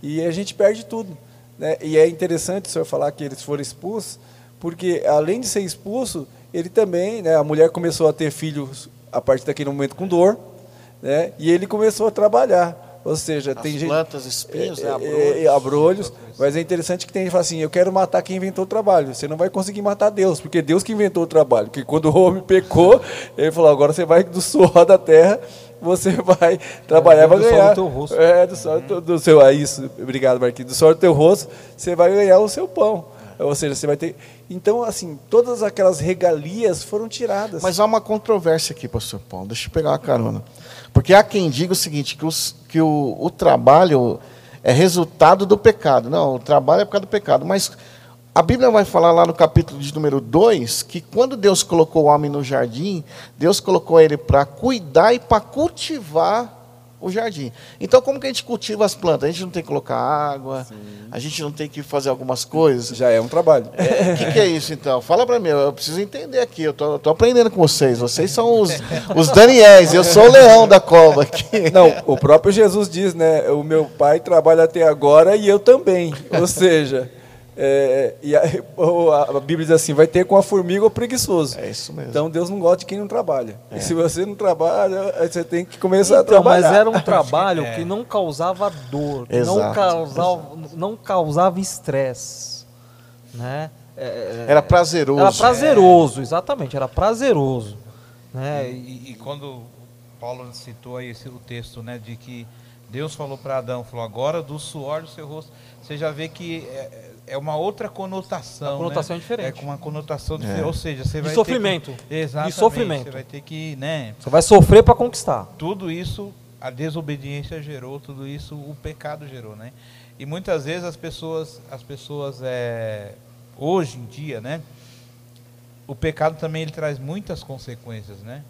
E a gente perde tudo. Né? E é interessante o senhor falar que eles foram expulsos, porque além de ser expulso, ele também, né, a mulher começou a ter filhos a partir daquele momento com dor, né, e ele começou a trabalhar. Ou seja, As tem plantas, gente. espinhos, é, é, abrolhos. é, abrolhos, mas é interessante que tem gente que fala assim: eu quero matar quem inventou o trabalho. Você não vai conseguir matar Deus, porque Deus que inventou o trabalho. Porque quando o homem pecou, ele falou: agora você vai do suor da terra, você vai trabalhar, É, vai do suor ganhar. do teu rosto. É, do suor do, do seu. É isso, obrigado, Marquinhos. Do suor do teu rosto, você vai ganhar o seu pão. Ou seja, você vai ter. Então, assim, todas aquelas regalias foram tiradas. Mas há uma controvérsia aqui, pastor Paulo. Deixa eu pegar uma carona. Porque há quem diga o seguinte, que, os- que o, o trabalho é resultado do pecado. Não, o trabalho é por causa do pecado. Mas a Bíblia vai falar lá no capítulo de número 2 que quando Deus colocou o homem no jardim, Deus colocou ele para cuidar e para cultivar o jardim. Então, como que a gente cultiva as plantas? A gente não tem que colocar água, a gente não tem que fazer algumas coisas. Já é um trabalho. O que, que é isso então? Fala para mim, eu preciso entender aqui. Eu tô, eu tô aprendendo com vocês. Vocês são os, os Daniéis, eu sou o leão da cova aqui. Não, o próprio Jesus diz, né? O meu pai trabalha até agora e eu também. Ou seja, é, e a, o- a Bíblia diz assim: vai ter com a formiga ou preguiçoso. É isso mesmo. Então Deus não gosta de quem não trabalha. E se você não trabalha, você tem que começar a Então, mas trabalhar. era um trabalho É. que não causava dor, que não Exato, causava, não causava estresse, né? É, Era prazeroso. Era prazeroso, exatamente, era prazeroso, né? E- E, e quando Paulo citou aí esse, o texto, né, de que Deus falou para Adão, falou agora do suor do seu rosto, você já vê que é, é uma outra conotação, A conotação né? é diferente. É com uma conotação É. diferente, ou seja, você vai sofrimento. ter que, exatamente, De sofrimento. Você vai ter que, né, Você vai sofrer para conquistar. tudo isso a desobediência gerou, tudo isso o pecado gerou, né? E muitas vezes as pessoas, as pessoas é, hoje em dia, né? O pecado também ele traz muitas consequências, né?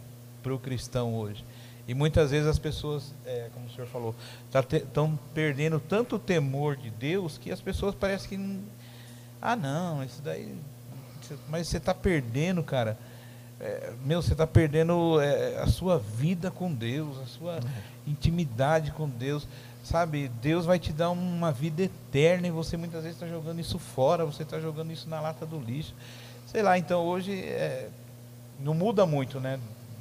Para o cristão hoje. E muitas vezes as pessoas, é, como o senhor falou, estão perdendo tanto o temor de Deus que as pessoas parecem que ah não, isso daí, mas você está perdendo, cara. É, meu, você está perdendo é, a sua vida com Deus, a sua intimidade com Deus. Sabe, Deus vai te dar uma vida eterna e você muitas vezes está jogando isso fora, você está jogando isso na lata do lixo. Sei lá, então hoje é, não muda muito, né?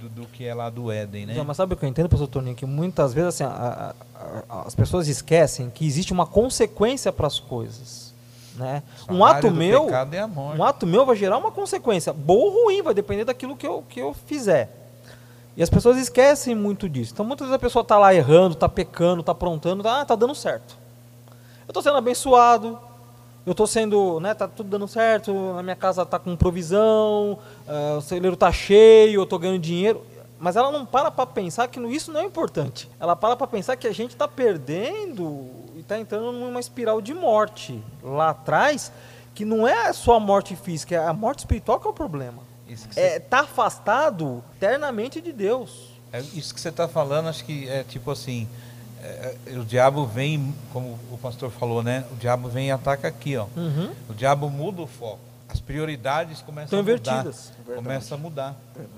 Do, do que é lá do Éden, né? Não, mas sabe o que eu entendo, professor Toninho? Que muitas vezes assim, a- a- a- as pessoas esquecem que existe uma consequência para as coisas. Né? Um ato meu, é um ato meu vai gerar uma consequência, boa ou ruim, vai depender daquilo que eu, que eu fizer. E as pessoas esquecem muito disso. Então muitas vezes a pessoa está lá errando, está pecando, está aprontando, tá, ah, tá dando certo. Eu estou sendo abençoado, eu estou sendo, né, tá tudo dando certo, na minha casa está com provisão, ah, o celeiro está cheio, eu estou ganhando dinheiro. Mas ela não para para pensar que isso não é importante. Ela para para pensar que a gente está perdendo e está entrando numa espiral de morte lá atrás, que não é só a morte física, é a morte espiritual que é o problema. Isso que É você tá afastado eternamente de Deus. É, isso que você está falando, acho que é tipo assim, é, é, o diabo vem, como o pastor falou, né? O diabo vem e ataca aqui, ó. Uhum. O diabo muda o foco. As prioridades começam Estão a mudar. invertidas. Começa a mudar,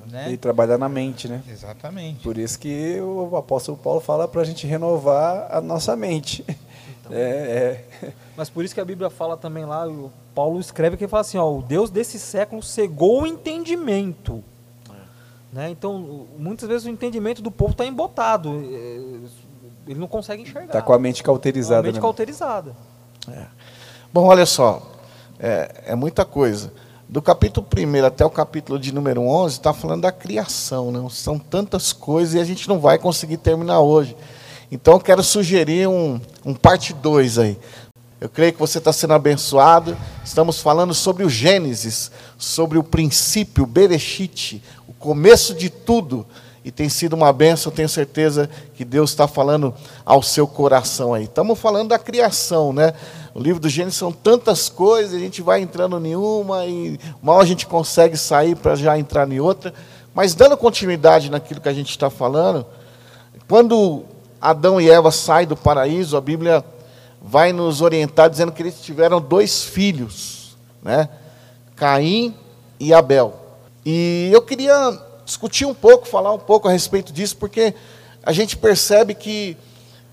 né? E trabalhar na mente, né? Exatamente. Por isso que o apóstolo Paulo fala para a gente renovar a nossa mente. É, é. Mas por isso que a Bíblia fala também lá, o Paulo escreve que ele fala assim, ó, o Deus desse século cegou o entendimento. Né? Então, muitas vezes o entendimento do povo está embotado. Ele não consegue enxergar. Tá com a mente Com a cauterizada. mente né? cauterizada. Bom, olha só, é, é muita coisa. Do capítulo 1 até o capítulo de número 11, está falando da criação. Né? São tantas coisas e a gente não vai conseguir terminar hoje. Então, eu quero sugerir um, um parte 2 aí. Eu creio que você está sendo abençoado. Estamos falando sobre o Gênesis, sobre o princípio, o Bereshit, o começo de tudo. E tem sido uma benção, tenho certeza que Deus está falando ao seu coração aí. Estamos falando da criação, né? O livro do Gênesis são tantas coisas, a gente vai entrando em uma e mal a gente consegue sair para já entrar em outra. Mas dando continuidade naquilo que a gente está falando, quando Adão e Eva saem do paraíso, a Bíblia vai nos orientar dizendo que eles tiveram dois filhos, né? Caim e Abel. E eu queria discutir um pouco, falar um pouco a respeito disso, porque a gente percebe que,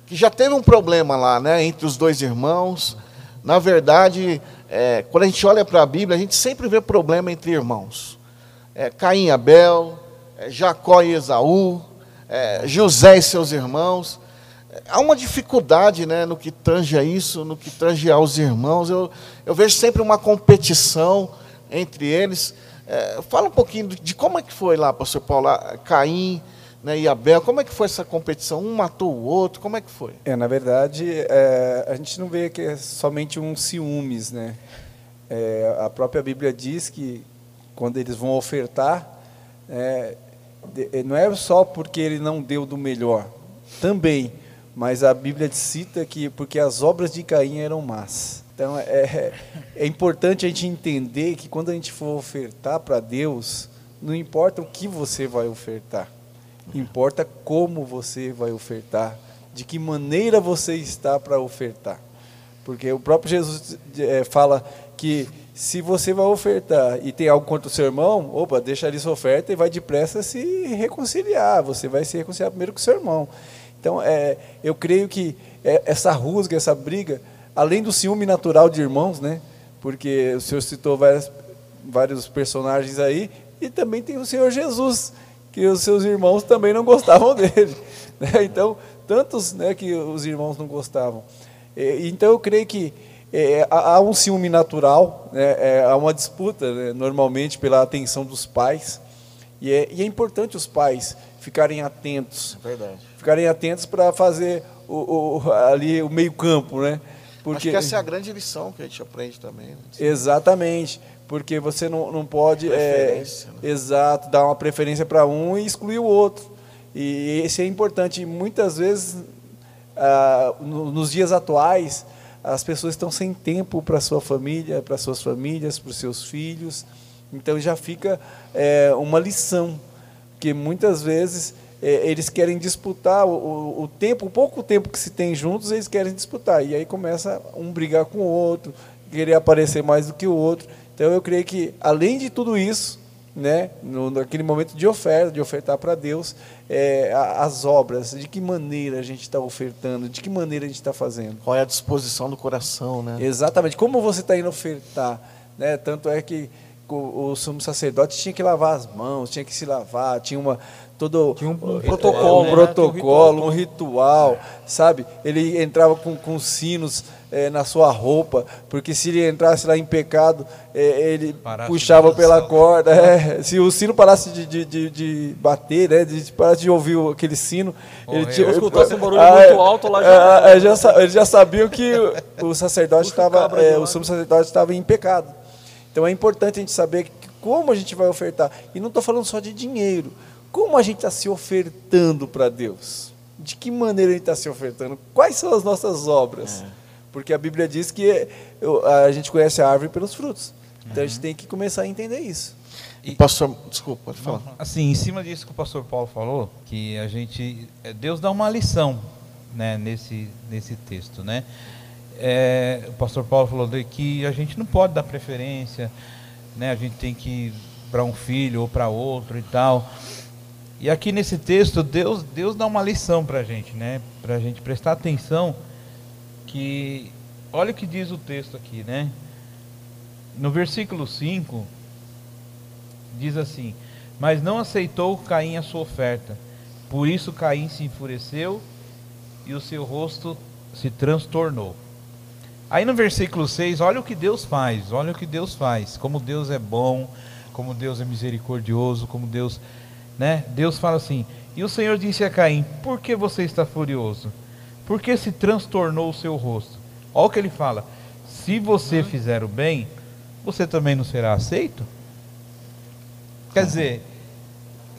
que já teve um problema lá, né, entre os dois irmãos. Na verdade, é, quando a gente olha para a Bíblia, a gente sempre vê problema entre irmãos. É, Caim e Abel, é, Jacó e Esaú, é, José e seus irmãos. Há uma dificuldade né, no que tange a isso, no que tange aos irmãos. Eu, eu vejo sempre uma competição entre eles. É, fala um pouquinho de, como é que foi lá, pastor Paulo, Caim né, e Abel, como é que foi essa competição? Um matou o outro, como é que foi? É, na verdade, é, a gente não vê que é somente um ciúmes, né? É, a própria Bíblia diz que quando eles vão ofertar, é, de, não é só porque ele não deu do melhor, também, mas a Bíblia cita que porque as obras de Caim eram más. Então, é, é importante a gente entender que quando a gente for ofertar para Deus, não importa o que você vai ofertar, importa como você vai ofertar, de que maneira você está para ofertar. Porque o próprio Jesus é, fala que se você vai ofertar e tem algo contra o seu irmão, opa, deixa ali sua oferta e vai depressa se reconciliar. Você vai se reconciliar primeiro com o seu irmão. Então, é, eu creio que é, essa rusga, essa briga, além do ciúme natural de irmãos, né? Porque o senhor citou várias, vários personagens aí, e também tem o Senhor Jesus, que os seus irmãos também não gostavam dele. Né? Então, tantos né, que os irmãos não gostavam. Então, eu creio que é, há um ciúme natural, né, é, há uma disputa, né, normalmente, pela atenção dos pais. E é, e é importante os pais ficarem atentos. É verdade. Ficarem atentos para fazer o, o, ali o meio-campo, né? Porque, Acho que essa é a grande lição que a gente aprende também. Né? Exatamente, porque você não, não pode, é, né? exato, dar uma preferência para um e excluir o outro. E esse é importante. Muitas vezes, ah, no, nos dias atuais, as pessoas estão sem tempo para sua família, para suas famílias, para os seus filhos. Então já fica é, uma lição, que muitas vezes é, eles querem disputar o, o, tempo, o pouco tempo que se tem juntos, eles querem disputar. E aí começa um brigar com o outro, querer aparecer mais do que o outro. Então eu creio que, além de tudo isso, né, no, naquele momento de oferta, de ofertar para Deus, é, as obras, de que maneira a gente está ofertando, de que maneira a gente está fazendo. Qual é a disposição do coração, né? Exatamente. Como você está indo ofertar, né? Tanto é que o, o sumo sacerdote tinha que lavar as mãos, tinha que se lavar, tinha uma todo tinha um, um protocolo, um, né? protocolo, um ritual, um ritual sabe? Ele entrava com, com sinos é, na sua roupa, porque se ele entrasse lá em pecado, é, ele parasse puxava pela corda. É, se o sino parasse de, de, de, de bater, né, de parasse de ouvir aquele sino, ele tinha, escutasse um barulho ah, muito alto lá já, ah, já, ele já sabia que o sacerdote estava, é, o sumo sacerdote estava em pecado. Então é importante a gente saber como a gente vai ofertar. E não estou falando só de dinheiro. Como a gente está se ofertando para Deus? De que maneira a gente está se ofertando? Quais são as nossas obras? É. Porque a Bíblia diz que a gente conhece a árvore pelos frutos. Então uhum. a gente uhum. tem que começar a entender isso. E, pastor, desculpa, pode falar. Assim, em cima disso que o pastor Paulo falou, que a gente, é, Deus dá uma lição, né, nesse nesse texto, né? é, o pastor Paulo falou de que a gente não pode dar preferência, né? A gente tem que ir para um filho ou para outro e tal. E aqui nesse texto Deus Deus dá uma lição para a gente, né? Para a gente prestar atenção que olha o que diz o texto aqui, né? No versículo 5 diz assim: Mas não aceitou Caim a sua oferta. Por isso Caim se enfureceu e o seu rosto se transtornou. Aí no versículo 6, olha o que Deus faz, olha o que Deus faz, como Deus é bom, como Deus é misericordioso, como Deus, né? Deus fala assim: "E o Senhor disse a Caim: Por que você está furioso? Por que se transtornou o seu rosto?" Olha o que ele fala: "Se você fizer o bem, você também não será aceito?" Quer dizer,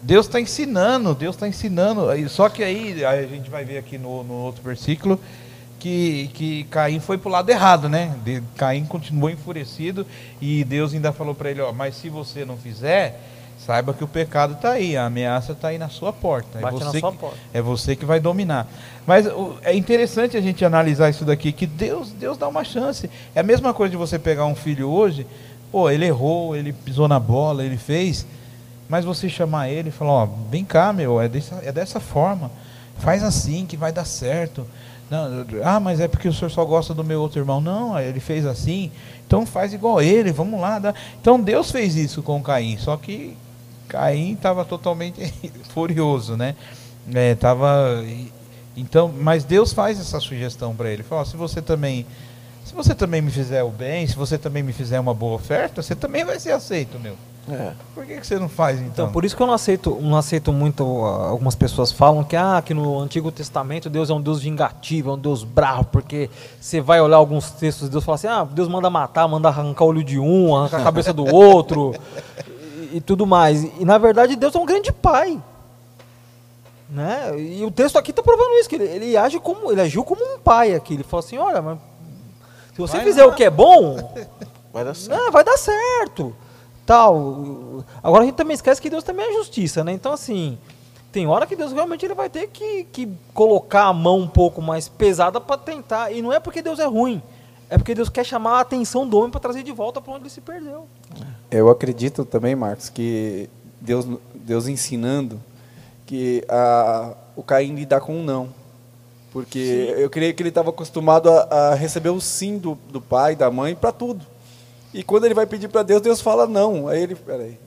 Deus está ensinando, Deus está ensinando. Só que aí a gente vai ver aqui no, no outro versículo que, que Caim foi para o lado errado, né? De, Caim continuou enfurecido e Deus ainda falou para ele: ó, mas se você não fizer, saiba que o pecado está aí, a ameaça está aí na sua porta. Bate é na você sua que, porta. É você que vai dominar. Mas o- é interessante a gente analisar isso daqui, que Deus, Deus dá uma chance. É a mesma coisa de você pegar um filho hoje, pô, ele errou, ele pisou na bola, ele fez, mas você chamar ele e falar, ó, vem cá, meu, é dessa, é dessa forma. Faz assim que vai dar certo. Não, ah, mas é porque o senhor só gosta do meu outro irmão. Não, ele fez assim. Então faz igual ele, vamos lá. dá. Então Deus fez isso com Caim, só que Caim estava totalmente furioso, né? É, tava, então, mas Deus faz essa sugestão para ele. Fala, se você também, se você também me fizer o bem, se você também me fizer uma boa oferta, você também vai ser aceito, meu. É. Por que, que você não faz então? Então, por isso que eu não aceito, não aceito muito. Algumas pessoas falam que, ah, que no Antigo Testamento Deus é um Deus vingativo, é um Deus bravo, porque você vai olhar alguns textos, Deus fala assim: ah, Deus manda matar, manda arrancar o olho de um, arrancar a cabeça do outro e, tudo mais. E na verdade, Deus é um grande pai. Né? E o texto aqui está provando isso, que ele, ele age como, ele agiu como um pai aqui. Ele falou assim: olha, mas se você Vai fizer lá. o que é bom, Vai dar certo. não, vai dar certo. Tal. Agora a gente também esquece que Deus também é justiça, né? Então, assim, tem hora que Deus realmente ele vai ter que, que colocar a mão um pouco mais pesada para tentar. E não é porque Deus é ruim, é porque Deus quer chamar a atenção do homem para trazer de volta para onde ele se perdeu. Eu acredito também, Marcos, que Deus, Deus ensinando que a, o Caim lidar com um não. Porque eu creio que ele estava acostumado a, a receber o sim do, do pai, da mãe, para tudo. E quando ele vai pedir para Deus, Deus fala não. Aí ele, peraí,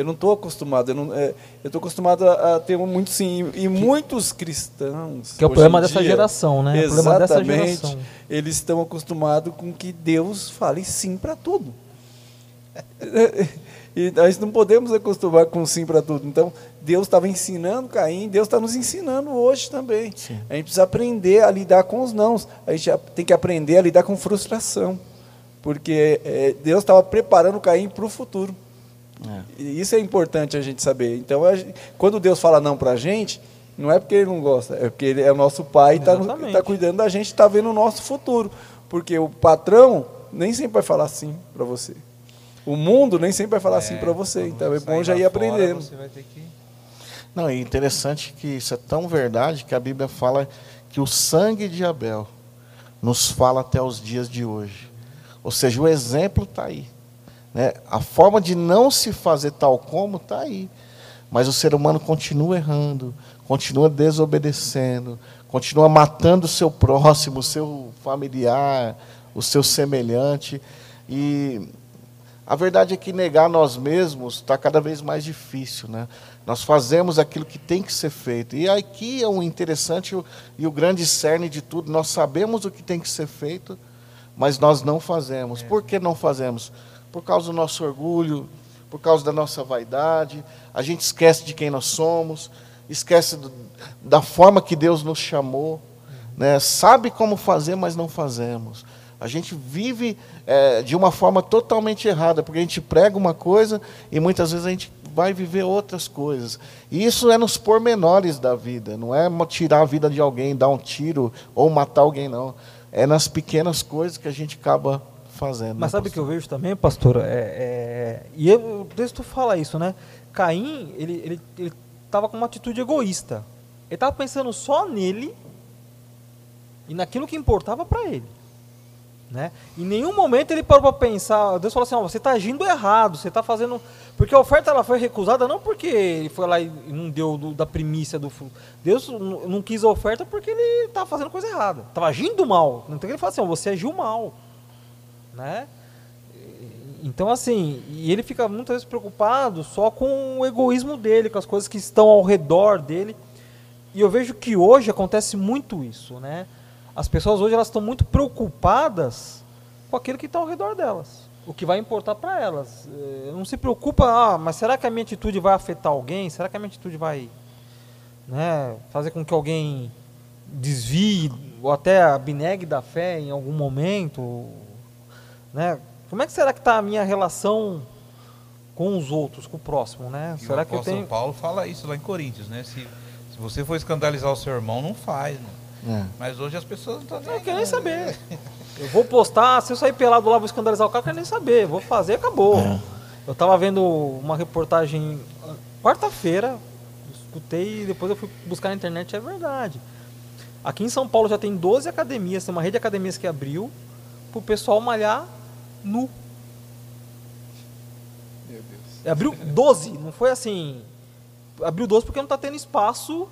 eu não estou acostumado, eu é, estou acostumado a, a ter um muito sim. E muitos cristãos. Que é o problema em dessa dia, geração, né? É o problema dessa Exatamente. geração. Eles estão acostumados com que Deus fale sim para tudo. E nós não podemos acostumar com sim para tudo. Então, Deus estava ensinando Caim, Deus está nos ensinando hoje também. A gente precisa aprender a lidar com os nãos. A gente tem que aprender a lidar com frustração. Porque eh, Deus estava preparando Caim para o futuro. É. E isso é importante a gente saber. Então, a gente- quando Deus fala não para a gente, não é porque Ele não gosta, é porque Ele é o nosso Pai, está Exatamente. cuidando da gente, está vendo o nosso futuro. Porque o patrão nem sempre vai falar sim para você. O mundo nem sempre vai falar sim para você. quando Então é bom já ir fora, aprendendo. Você vai ter que... Não, é interessante que isso é tão verdade que a Bíblia fala que o sangue de Abel nos fala até os dias de hoje. Ou seja, o exemplo está aí. Né? A forma de não se fazer tal como está aí. Mas o ser humano continua errando, continua desobedecendo, continua matando o seu próximo, o seu familiar, o seu semelhante. E a verdade é que negar nós mesmos está cada vez mais difícil, né? Nós fazemos aquilo que tem que ser feito. E aqui é o interessante e o grande cerne de tudo. Nós sabemos o que tem que ser feito, mas nós não fazemos. Por que não fazemos? Por causa do nosso orgulho, por causa da nossa vaidade. A gente esquece de quem nós somos, esquece do- da forma que Deus nos chamou. Né? Sabe como fazer, mas não fazemos. A gente vive eh, de uma forma totalmente errada, porque a gente prega uma coisa e muitas vezes a gente vai viver outras coisas. E isso é nos pormenores da vida, não é tirar a vida de alguém, dar um tiro ou matar alguém, não. É nas pequenas coisas que a gente acaba fazendo. Mas né, sabe o que eu vejo também, pastor? É, é- e eu, o texto fala isso, né? Caim, ele ele ele estava com uma atitude egoísta. Ele estava pensando só nele e naquilo que importava para ele. Né? Em nenhum momento ele parou para pensar. Deus falou assim: ó, você está agindo errado, você está fazendo. Porque a oferta ela foi recusada não porque ele foi lá e não deu do- da primícia do fruto. Deus não quis a oferta porque ele estava fazendo coisa errada, estava agindo mal. Então ele fala assim: ó, você agiu mal. Né? Então, assim, e ele fica muitas vezes preocupado só com o egoísmo dele, com as coisas que estão ao redor dele. E eu vejo que hoje acontece muito isso, né? As pessoas hoje elas estão muito preocupadas com aquilo que está ao redor delas, o que vai importar para elas. Eh, Não se preocupa, ah, mas será que a minha atitude vai afetar alguém? Será que a minha atitude vai né, fazer com que alguém desvie ou até abnegue da fé em algum momento? Né? Como é que será que está a minha relação com os outros, com o próximo, né? E será o que eu tenho Paulo fala isso lá em Coríntios, né? Se, se você for escandalizar o seu irmão, não faz, mano. É. Mas hoje as pessoas não estão Eu não quero nem saber. Eu vou postar, se eu sair pelado lá, vou escandalizar o cara, eu quero nem saber. Vou fazer, acabou. Eu Eu tava vendo uma reportagem quarta-feira, escutei e depois eu fui buscar na internet, é verdade. Aqui em São Paulo já tem 12 academias, tem uma rede de academias que abriu pro pessoal malhar nu. Meu Deus. Abriu 12, não foi assim. Abriu 12 porque não tá tendo espaço.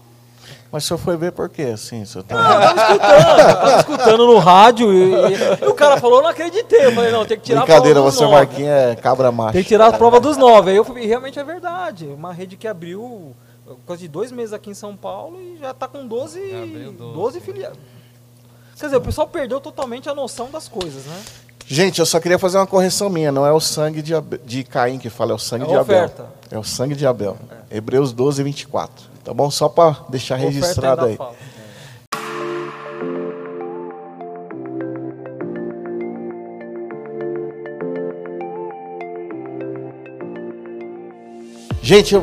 Mas o senhor foi ver por quê, assim? Senhor tá... Não, eu tava escutando, eu tava escutando no rádio e, e- e o cara falou, eu não acreditei. Eu falei, não, tem que tirar a prova dos você, nove. Marquinhos, é cabra macho. Tem que tirar a prova dos nove. Aí eu fui, e realmente é verdade. Uma rede que abriu coisa de dois meses aqui em São Paulo e já tá com 12, Já abriu 12. 12 filiados. Quer dizer, o pessoal perdeu totalmente a noção das coisas, né? Gente, eu só queria fazer uma correção minha. Não é o sangue de, Abe- de Caim que fala, é o sangue É de Abel. oferta. É o sangue de Abel. Hebreus 12, 24. Tá bom? Só para deixar registrado aí. fala. Gente,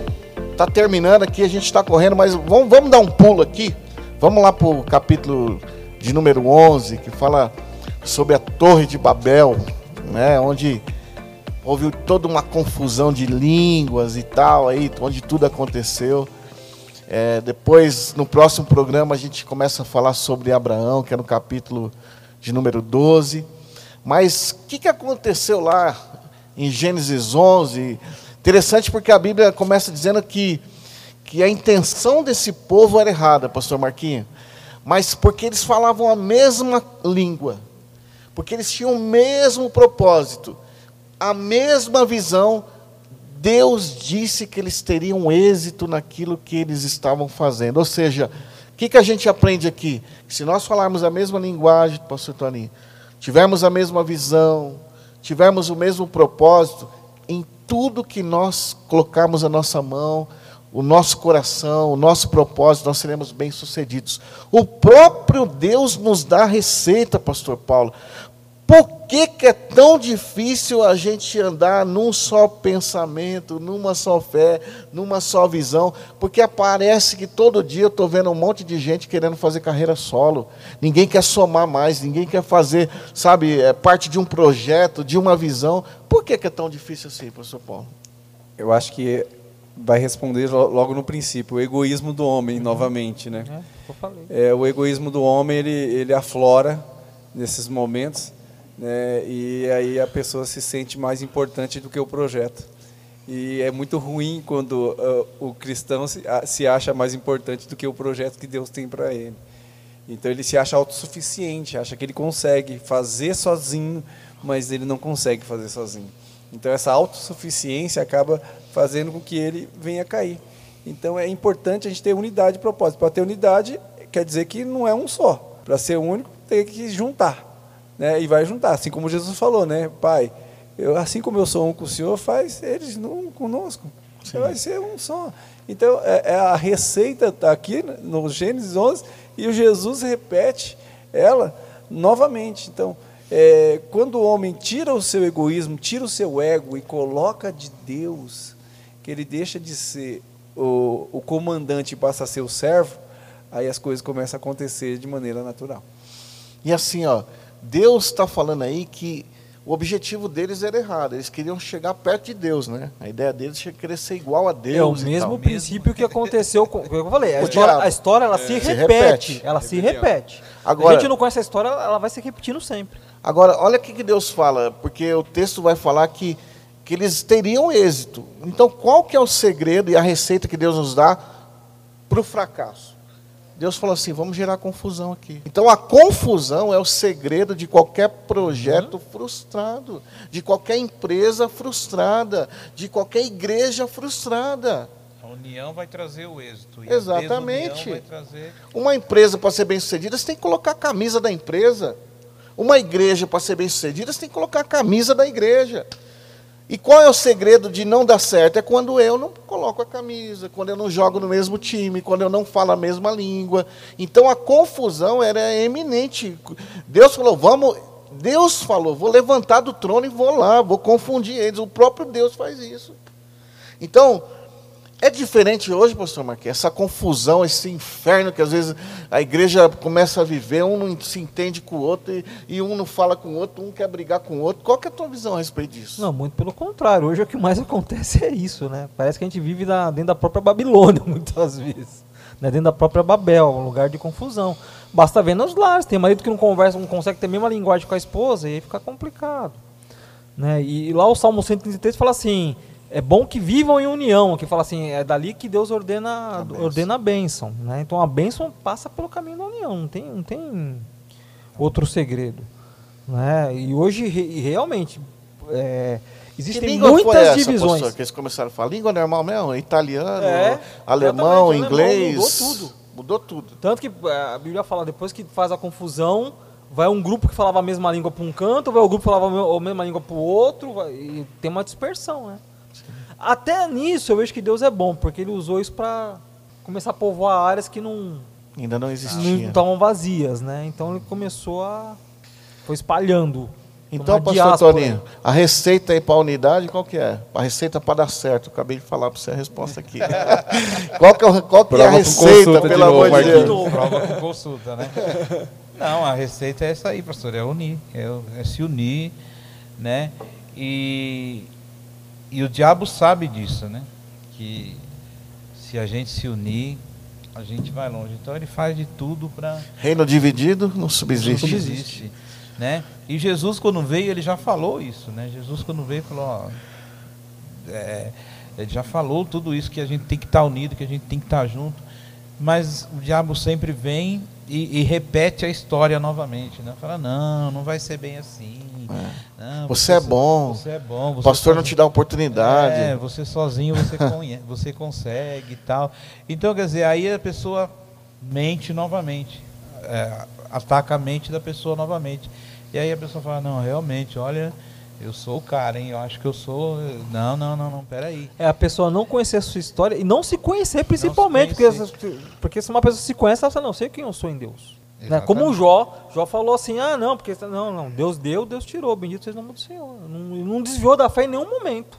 tá terminando aqui, a gente está correndo, mas vamos, vamos dar um pulo aqui. Vamos lá para o capítulo de número 11, que fala sobre a Torre de Babel, né, onde houve toda uma confusão de línguas e tal, aí, onde tudo aconteceu. É, depois, no próximo programa, a gente começa a falar sobre Abraão, que é no capítulo de número 12. Mas o que, que aconteceu lá em Gênesis 11? Interessante porque a Bíblia começa dizendo que, que a intenção desse povo era errada, pastor Marquinhos. Mas porque eles falavam a mesma língua, porque eles tinham o mesmo propósito, a mesma visão, Deus disse que eles teriam êxito naquilo que eles estavam fazendo. Ou seja, o que, que a gente aprende aqui? Que se nós falarmos a mesma linguagem, pastor Toninho, tivermos a mesma visão, tivermos o mesmo propósito, em tudo que nós colocarmos a nossa mão, o nosso coração, o nosso propósito, nós seremos bem-sucedidos. O próprio Deus nos dá a receita, pastor Paulo. Por que, que é tão difícil a gente andar num só pensamento, numa só fé, numa só visão? Porque parece que todo dia eu estou vendo um monte de gente querendo fazer carreira solo. Ninguém quer somar mais, ninguém quer fazer, sabe, é, parte de um projeto, de uma visão. Por que, que é tão difícil assim, professor Paulo? Eu acho que vai responder lo- logo no princípio, o egoísmo do homem, novamente, né? É. É, o egoísmo do homem ele, ele aflora nesses momentos, né? E aí a pessoa se sente mais importante do que o projeto. E é muito ruim quando ah, o cristão se, a- se acha mais importante do que o projeto que Deus tem para ele. Então ele se acha autossuficiente, acha que ele consegue fazer sozinho, mas ele não consegue fazer sozinho. Então essa autossuficiência acaba fazendo com que ele venha a cair. Então é importante a gente ter unidade de propósito. Para ter unidade, quer dizer que não é um só. Para ser único, tem que juntar. Né? E vai juntar, assim como Jesus falou, né? Pai, eu, assim como eu sou um com o Senhor, faz eles um conosco. Você vai ser um só. Então, é, é a receita está aqui no Gênesis 11 e o Jesus repete ela novamente. Então, é, quando o homem tira o seu egoísmo, tira o seu ego e coloca de Deus, que ele deixa de ser o, o comandante e passa a ser o servo, aí as coisas começam a acontecer de maneira natural. E assim, ó, Deus está falando aí que o objetivo deles era errado. Eles queriam chegar perto de Deus, né? A ideia deles é querer ser igual a Deus. É o e mesmo tal. princípio que aconteceu com. como Eu falei, a O história, a história ela se, Se repete, repete. Ela se repete. Agora- a gente não conhece a história, ela vai se repetindo sempre. Agora, olha o que Deus fala, porque o texto vai falar que, que eles teriam êxito. Então, qual que é o segredo e a receita que Deus nos dá para o fracasso? Deus falou assim: vamos gerar confusão aqui. Então, a confusão é o segredo de qualquer projeto frustrado, de qualquer empresa frustrada, de qualquer igreja frustrada. A união vai trazer o êxito. Exatamente. Trazer... Uma empresa, para ser bem sucedida, você tem que colocar a camisa da empresa. Uma igreja, para ser bem sucedida, você tem que colocar a camisa da igreja. E qual é o segredo de não dar certo? É quando eu não coloco a camisa, quando eu não jogo no mesmo time, quando eu não falo a mesma língua. Então a confusão era eminente. Deus falou: vamos. Deus falou: vou levantar do trono e vou lá, vou confundir eles. O próprio Deus faz isso. Então, É diferente hoje, pastor Marquinhos, essa confusão, esse inferno que às vezes a igreja começa a viver, um não se entende com o outro e, e um não fala com o outro, um quer brigar com o outro. Qual que é a tua visão a respeito disso? Não, muito pelo contrário. Hoje o que mais acontece é isso, né? Parece que a gente vive na, dentro da própria Babilônia, muitas vezes. Né? Dentro da própria Babel, um lugar de confusão. Basta ver nos lares. Tem marido que não conversa, não consegue ter a mesma linguagem com a esposa, e aí fica complicado. Né? E, e lá o Salmo 133 fala assim é bom que vivam em união, que fala assim, é dali que Deus ordena a bênção. ordena a bênção, né? Então a bênção passa pelo caminho da união, não tem, não tem outro segredo, né? E hoje realmente é, existem muitas essa, divisões. Professor, que eles começaram a falar língua normal mesmo, italiano, é, alemão, inglês, mudou tudo. Mudou tudo. Tanto que é, a Bíblia fala depois que faz a confusão vai um grupo que falava a mesma língua para um canto, vai o um grupo que falava a mesma língua para o outro, vai, e tem uma dispersão, né? Até nisso eu vejo que Deus é bom, porque ele usou isso para começar a povoar áreas que não ainda não existiam. Não estavam vazias, né? Então ele começou a foi espalhando. Então, pastor Toninho, a receita aí para a unidade, qual que é? A receita para dar certo. Acabei de falar para você a resposta aqui. qual que é, qual que é a receita, pelo amor de Deus? Prova com consulta, né? Não, a receita é essa aí, pastor, é unir, é, é se unir, né? E e o diabo sabe disso, né? Que se a gente se unir, a gente vai longe. Então ele faz de tudo para. Reino dividido não subsiste. Não subsiste. Né? E Jesus, quando veio, ele já falou isso. Né? Jesus, quando veio, falou: ó, é, ele já falou tudo isso, que a gente tem que estar tá unido, que a gente tem que estar tá junto. Mas o diabo sempre vem e, e, repete a história novamente. Né? Fala: não, não vai ser bem assim. É. Não, você, você, é bom. Você é bom. o pastor sozinho, não te dá oportunidade. É, você sozinho você, conhece, você consegue e tal. Então, quer dizer, aí a pessoa mente novamente. É, ataca a mente da pessoa novamente. E aí a pessoa fala, não, realmente, olha, eu sou o cara, hein? Eu acho que eu sou. Não, não, não, não, peraí. É a pessoa não conhecer a sua história e não se conhecer principalmente. Se conhecer. Porque, porque se uma pessoa se conhece, ela fala, não, sei quem eu sou em Deus. Né? Como o Jó, Jó falou assim, ah não, porque não, não, Deus deu, Deus tirou, bendito seja o nome do Senhor. Não, não desviou da fé em nenhum momento.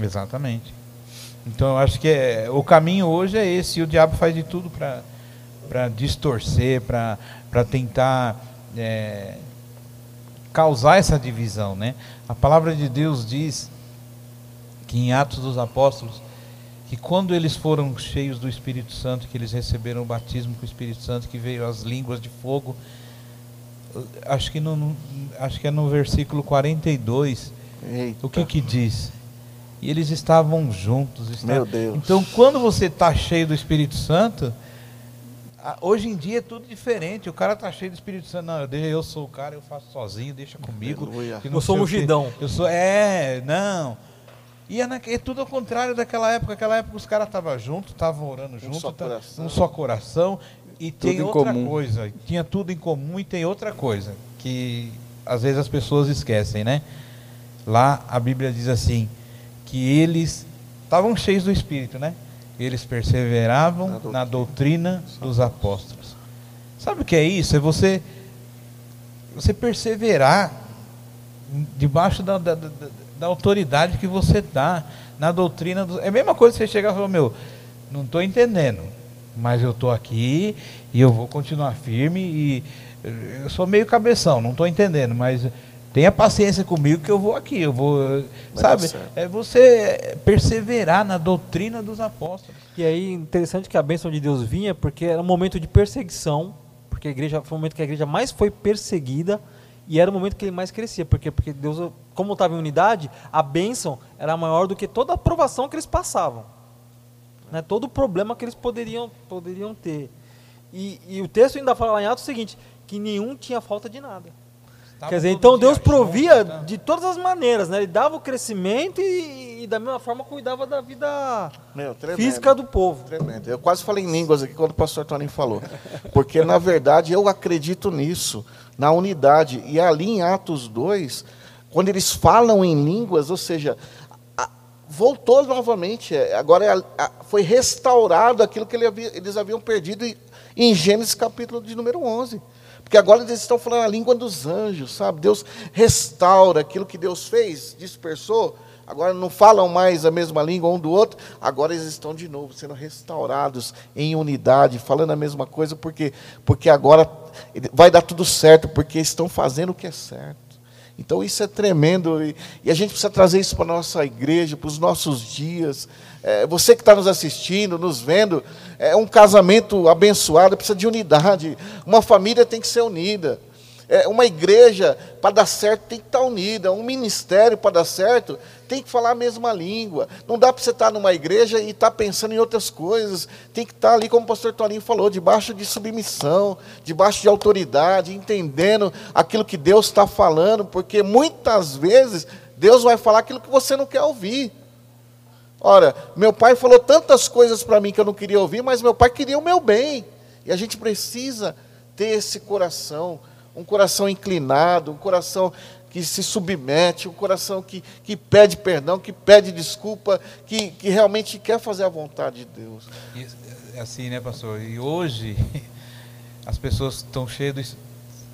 Exatamente. Então eu acho que é, o caminho hoje é esse, e o diabo faz de tudo para distorcer, para tentar é, causar essa divisão. Né? A palavra de Deus diz que em Atos dos Apóstolos que quando eles foram cheios do Espírito Santo, que eles receberam o batismo com o Espírito Santo, que veio as línguas de fogo, acho que, no, acho que é no versículo 42, Eita. o que que diz? E eles estavam juntos. Estavam... Meu Deus. Então, quando você está cheio do Espírito Santo, hoje em dia é tudo diferente. O cara está cheio do Espírito Santo. Não, eu, eu sou o cara, eu faço sozinho, deixa comigo. Eu sou mugidão. Eu sou, é, não. E é, na, é, tudo ao contrário daquela época. Naquela época os caras estavam juntos, estavam orando juntos, um só, tá, um só coração. E tudo tem outra comum. coisa, tinha tudo em comum e tem outra coisa, que às vezes as pessoas esquecem, né? Lá a Bíblia diz assim, que eles estavam cheios do Espírito, né? Eles perseveravam na doutrina, na doutrina dos apóstolos. Sabe o que é isso? É você, você perseverar debaixo da, da, da da autoridade que você dá na doutrina. Do... É a mesma coisa que você chegar e falar, meu, não estou entendendo, mas eu estou aqui e eu vou continuar firme e eu sou meio cabeção, não estou entendendo, mas tenha paciência comigo que eu vou aqui, eu vou, Vai sabe? É você perseverar na doutrina dos apóstolos. E aí interessante que a bênção de Deus vinha porque era um momento de perseguição, porque a igreja foi o momento que a igreja mais foi perseguida e era o momento que ele mais crescia, porque porque Deus como estava em unidade, a bênção era maior do que toda a aprovação que eles passavam. Né? Todo o problema que eles poderiam, poderiam ter. E, e o texto ainda fala lá em Atos o seguinte, que nenhum tinha falta de nada. Quer dizer, então Deus provia junto, né? de todas as maneiras, né? Ele dava o crescimento e, e da mesma forma cuidava da vida Meu, física do povo. Tremendo. Eu quase falei em línguas aqui quando o pastor Tony falou. Porque, na verdade, eu acredito nisso, na unidade. E ali em Atos 2, quando eles falam em línguas, ou seja, voltou novamente, é, agora é foi restaurado aquilo que eles haviam perdido em Gênesis capítulo de número 11. Porque agora eles estão falando a língua dos anjos, sabe? Deus restaura aquilo que Deus fez, dispersou. Agora não falam mais a mesma língua um do outro, agora eles estão de novo sendo restaurados em unidade, falando a mesma coisa, porque, porque agora vai dar tudo certo, porque estão fazendo o que é certo. Então isso é tremendo e, a gente precisa trazer isso para a nossa igreja, para os nossos dias. É, você que está nos assistindo, nos vendo, é um casamento abençoado, precisa de unidade. Uma família tem que ser unida. É, uma igreja, para dar certo, tem que estar tá unida. Um ministério, para dar certo, tem que falar a mesma língua. Não dá para você estar tá numa igreja e estar tá pensando em outras coisas. Tem que estar ali, como o pastor Toninho falou, debaixo de submissão, debaixo de autoridade, entendendo aquilo que Deus está falando, porque muitas vezes Deus vai falar aquilo que você não quer ouvir. Ora, meu pai falou tantas coisas para mim que eu não queria ouvir, mas meu pai queria o meu bem. E a gente precisa ter esse coração um coração inclinado, um coração que se submete, um coração que, que pede perdão, que pede desculpa, que, que realmente quer fazer a vontade de Deus. E, é assim, né, pastor? E hoje as pessoas estão cheias do,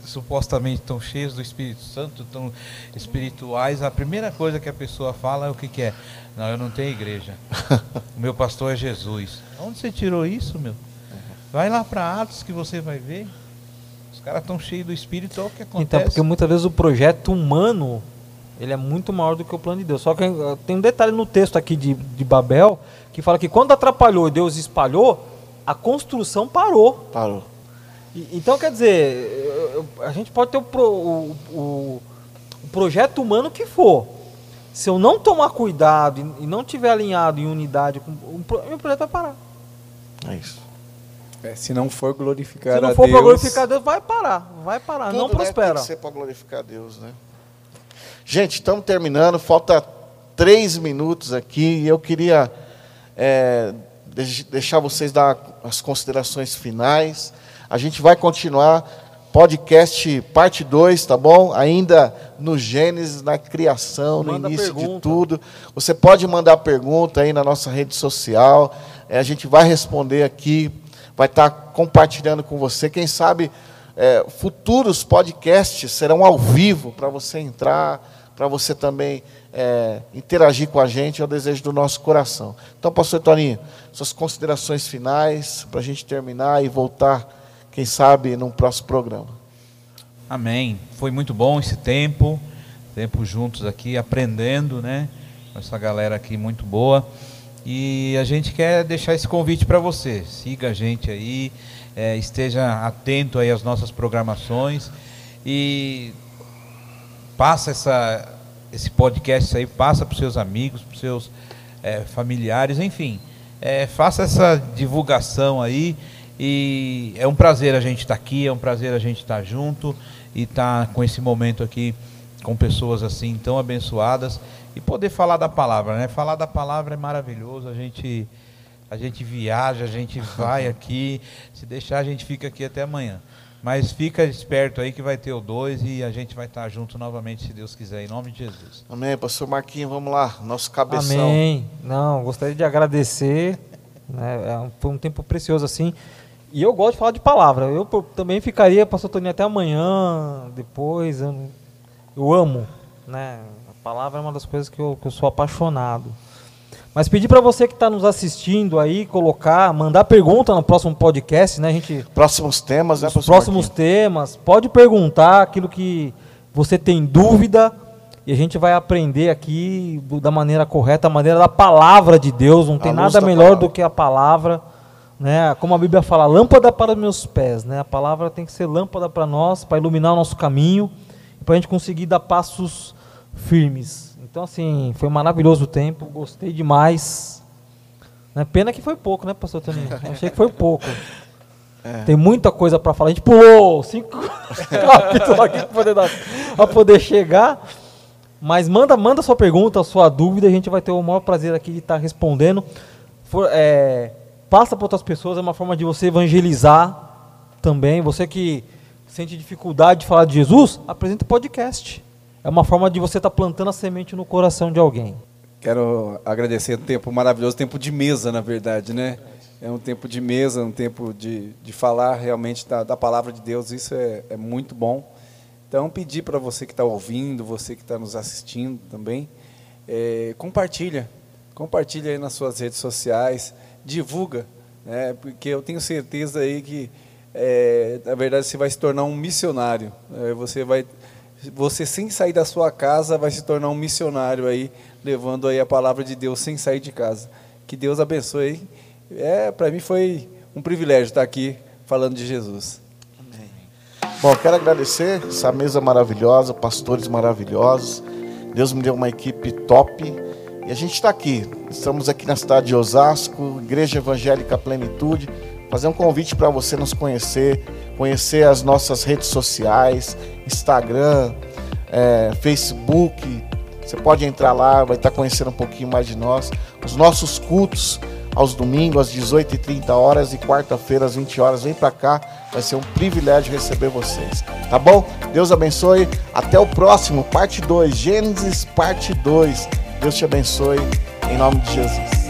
supostamente estão cheias do Espírito Santo, estão espirituais. A primeira coisa que a pessoa fala é o que, que é? Não, eu não tenho igreja. o meu pastor é Jesus. Onde você tirou isso, meu? Vai lá para Atos que você vai ver caras estão cheios do espírito, é o que acontece. Então, porque muitas vezes o projeto humano ele é muito maior do que o plano de Deus. Só que eh, tem um detalhe no texto aqui de, de Babel que fala que quando atrapalhou e Deus espalhou, a construção parou. Parou. E, então, quer dizer, a gente pode ter o, o, o, o projeto humano que for. Se eu não tomar cuidado e, e não tiver alinhado em unidade, o meu projeto vai parar. É isso. É, se não for glorificar a Deus. Se não for para glorificar a Deus, vai parar. Vai parar, Tudo, não prospera. Né, tem que ser para glorificar a Deus, né? Gente, estamos terminando. Falta três minutos aqui e eu queria é, deixar vocês dar as considerações finais. A gente vai continuar podcast parte 2, tá bom? Ainda no Gênesis, na criação, Manda no início pergunta. de tudo. Você pode mandar pergunta aí na nossa rede social. É, a gente vai responder aqui vai estar compartilhando com você. Quem sabe é, futuros podcasts serão ao vivo para você entrar, para você também é, interagir com a gente, é o desejo do nosso coração. Então, pastor Toninho, suas considerações finais para a gente terminar e voltar, quem sabe, num próximo programa. Amém. Foi muito bom esse tempo, tempo juntos aqui, aprendendo, né? Essa galera aqui muito boa. E a gente quer deixar esse convite para você. Siga a gente aí, é, esteja atento aí às nossas programações e passa essa, esse podcast aí, passa para os seus amigos, para os seus é, familiares, enfim. É, faça essa divulgação aí e é um prazer a gente estar tá aqui, é um prazer a gente estar tá junto e estar tá com esse momento aqui com pessoas assim tão abençoadas e poder falar da palavra, né? Falar da palavra é maravilhoso. A gente a gente viaja, a gente vai aqui, se deixar a gente fica aqui até amanhã. Mas fica esperto aí que vai ter o dois e a gente vai estar junto novamente, se Deus quiser, em nome de Jesus. Amém, pastor Marquinhos, vamos lá, nosso cabeção. Amém. Não, gostaria de agradecer, né? É foi um tempo precioso assim. E eu gosto de falar de palavra. Eu também ficaria, pastor Toninho, até amanhã, depois. Eu, eu amo, né? Palavra é uma das coisas que eu, que eu sou apaixonado. Mas pedir para você que está nos assistindo aí, colocar, mandar pergunta no próximo podcast, né? A gente, próximos temas, né, Os próximos temas. Pode perguntar aquilo que você tem dúvida e a gente vai aprender aqui da maneira correta, a maneira da palavra de Deus. Não tem nada melhor palavra. do que a palavra. Né? Como a Bíblia fala, lâmpada para meus pés. Né? A palavra tem que ser lâmpada para nós, para iluminar o nosso caminho, para a gente conseguir dar passos firmes. Então, assim, foi um maravilhoso o tempo, gostei demais. Né? Pena que foi pouco, né, pastor Toninho? Achei que foi pouco. É. Tem muita coisa para falar. A gente pulou cinco capítulos aqui para poder, chegar. Mas manda, manda sua pergunta, sua dúvida, a gente vai ter o maior prazer aqui de estar tá respondendo. For, é, passa para outras pessoas, é uma forma de você evangelizar também. Você que sente dificuldade de falar de Jesus, apresenta o podcast. É uma forma de você estar tá plantando a semente no coração de alguém. Quero agradecer o tempo maravilhoso, tempo de mesa, na verdade, né? É um tempo de mesa, um tempo de, de falar realmente da, da palavra de Deus, isso é, é muito bom. Então, pedir para você que está ouvindo, você que está nos assistindo também, é, compartilha, compartilha aí nas suas redes sociais, divulga, né? Porque eu tenho certeza aí que é, na verdade você vai se tornar um missionário. É, você vai, você sem sair da sua casa vai se tornar um missionário aí, levando aí a palavra de Deus sem sair de casa. Que Deus abençoe. É, para mim foi um privilégio estar aqui falando de Jesus. Amém. Bom, quero agradecer essa mesa maravilhosa, pastores maravilhosos. Deus me deu uma equipe top. E a gente está aqui. Estamos aqui na cidade de Osasco, Igreja Evangélica Plenitude. Fazer um convite para você nos conhecer, conhecer as nossas redes sociais, Instagram, é, Facebook. Você pode entrar lá, vai estar conhecendo um pouquinho mais de nós. Os nossos cultos aos domingos, às 18h30 horas e quarta-feira, às 20 horas. Vem para cá, vai ser um privilégio receber vocês. Tá bom? Deus abençoe. Até o próximo, parte 2, Gênesis, parte 2. Deus te abençoe, em nome de Jesus.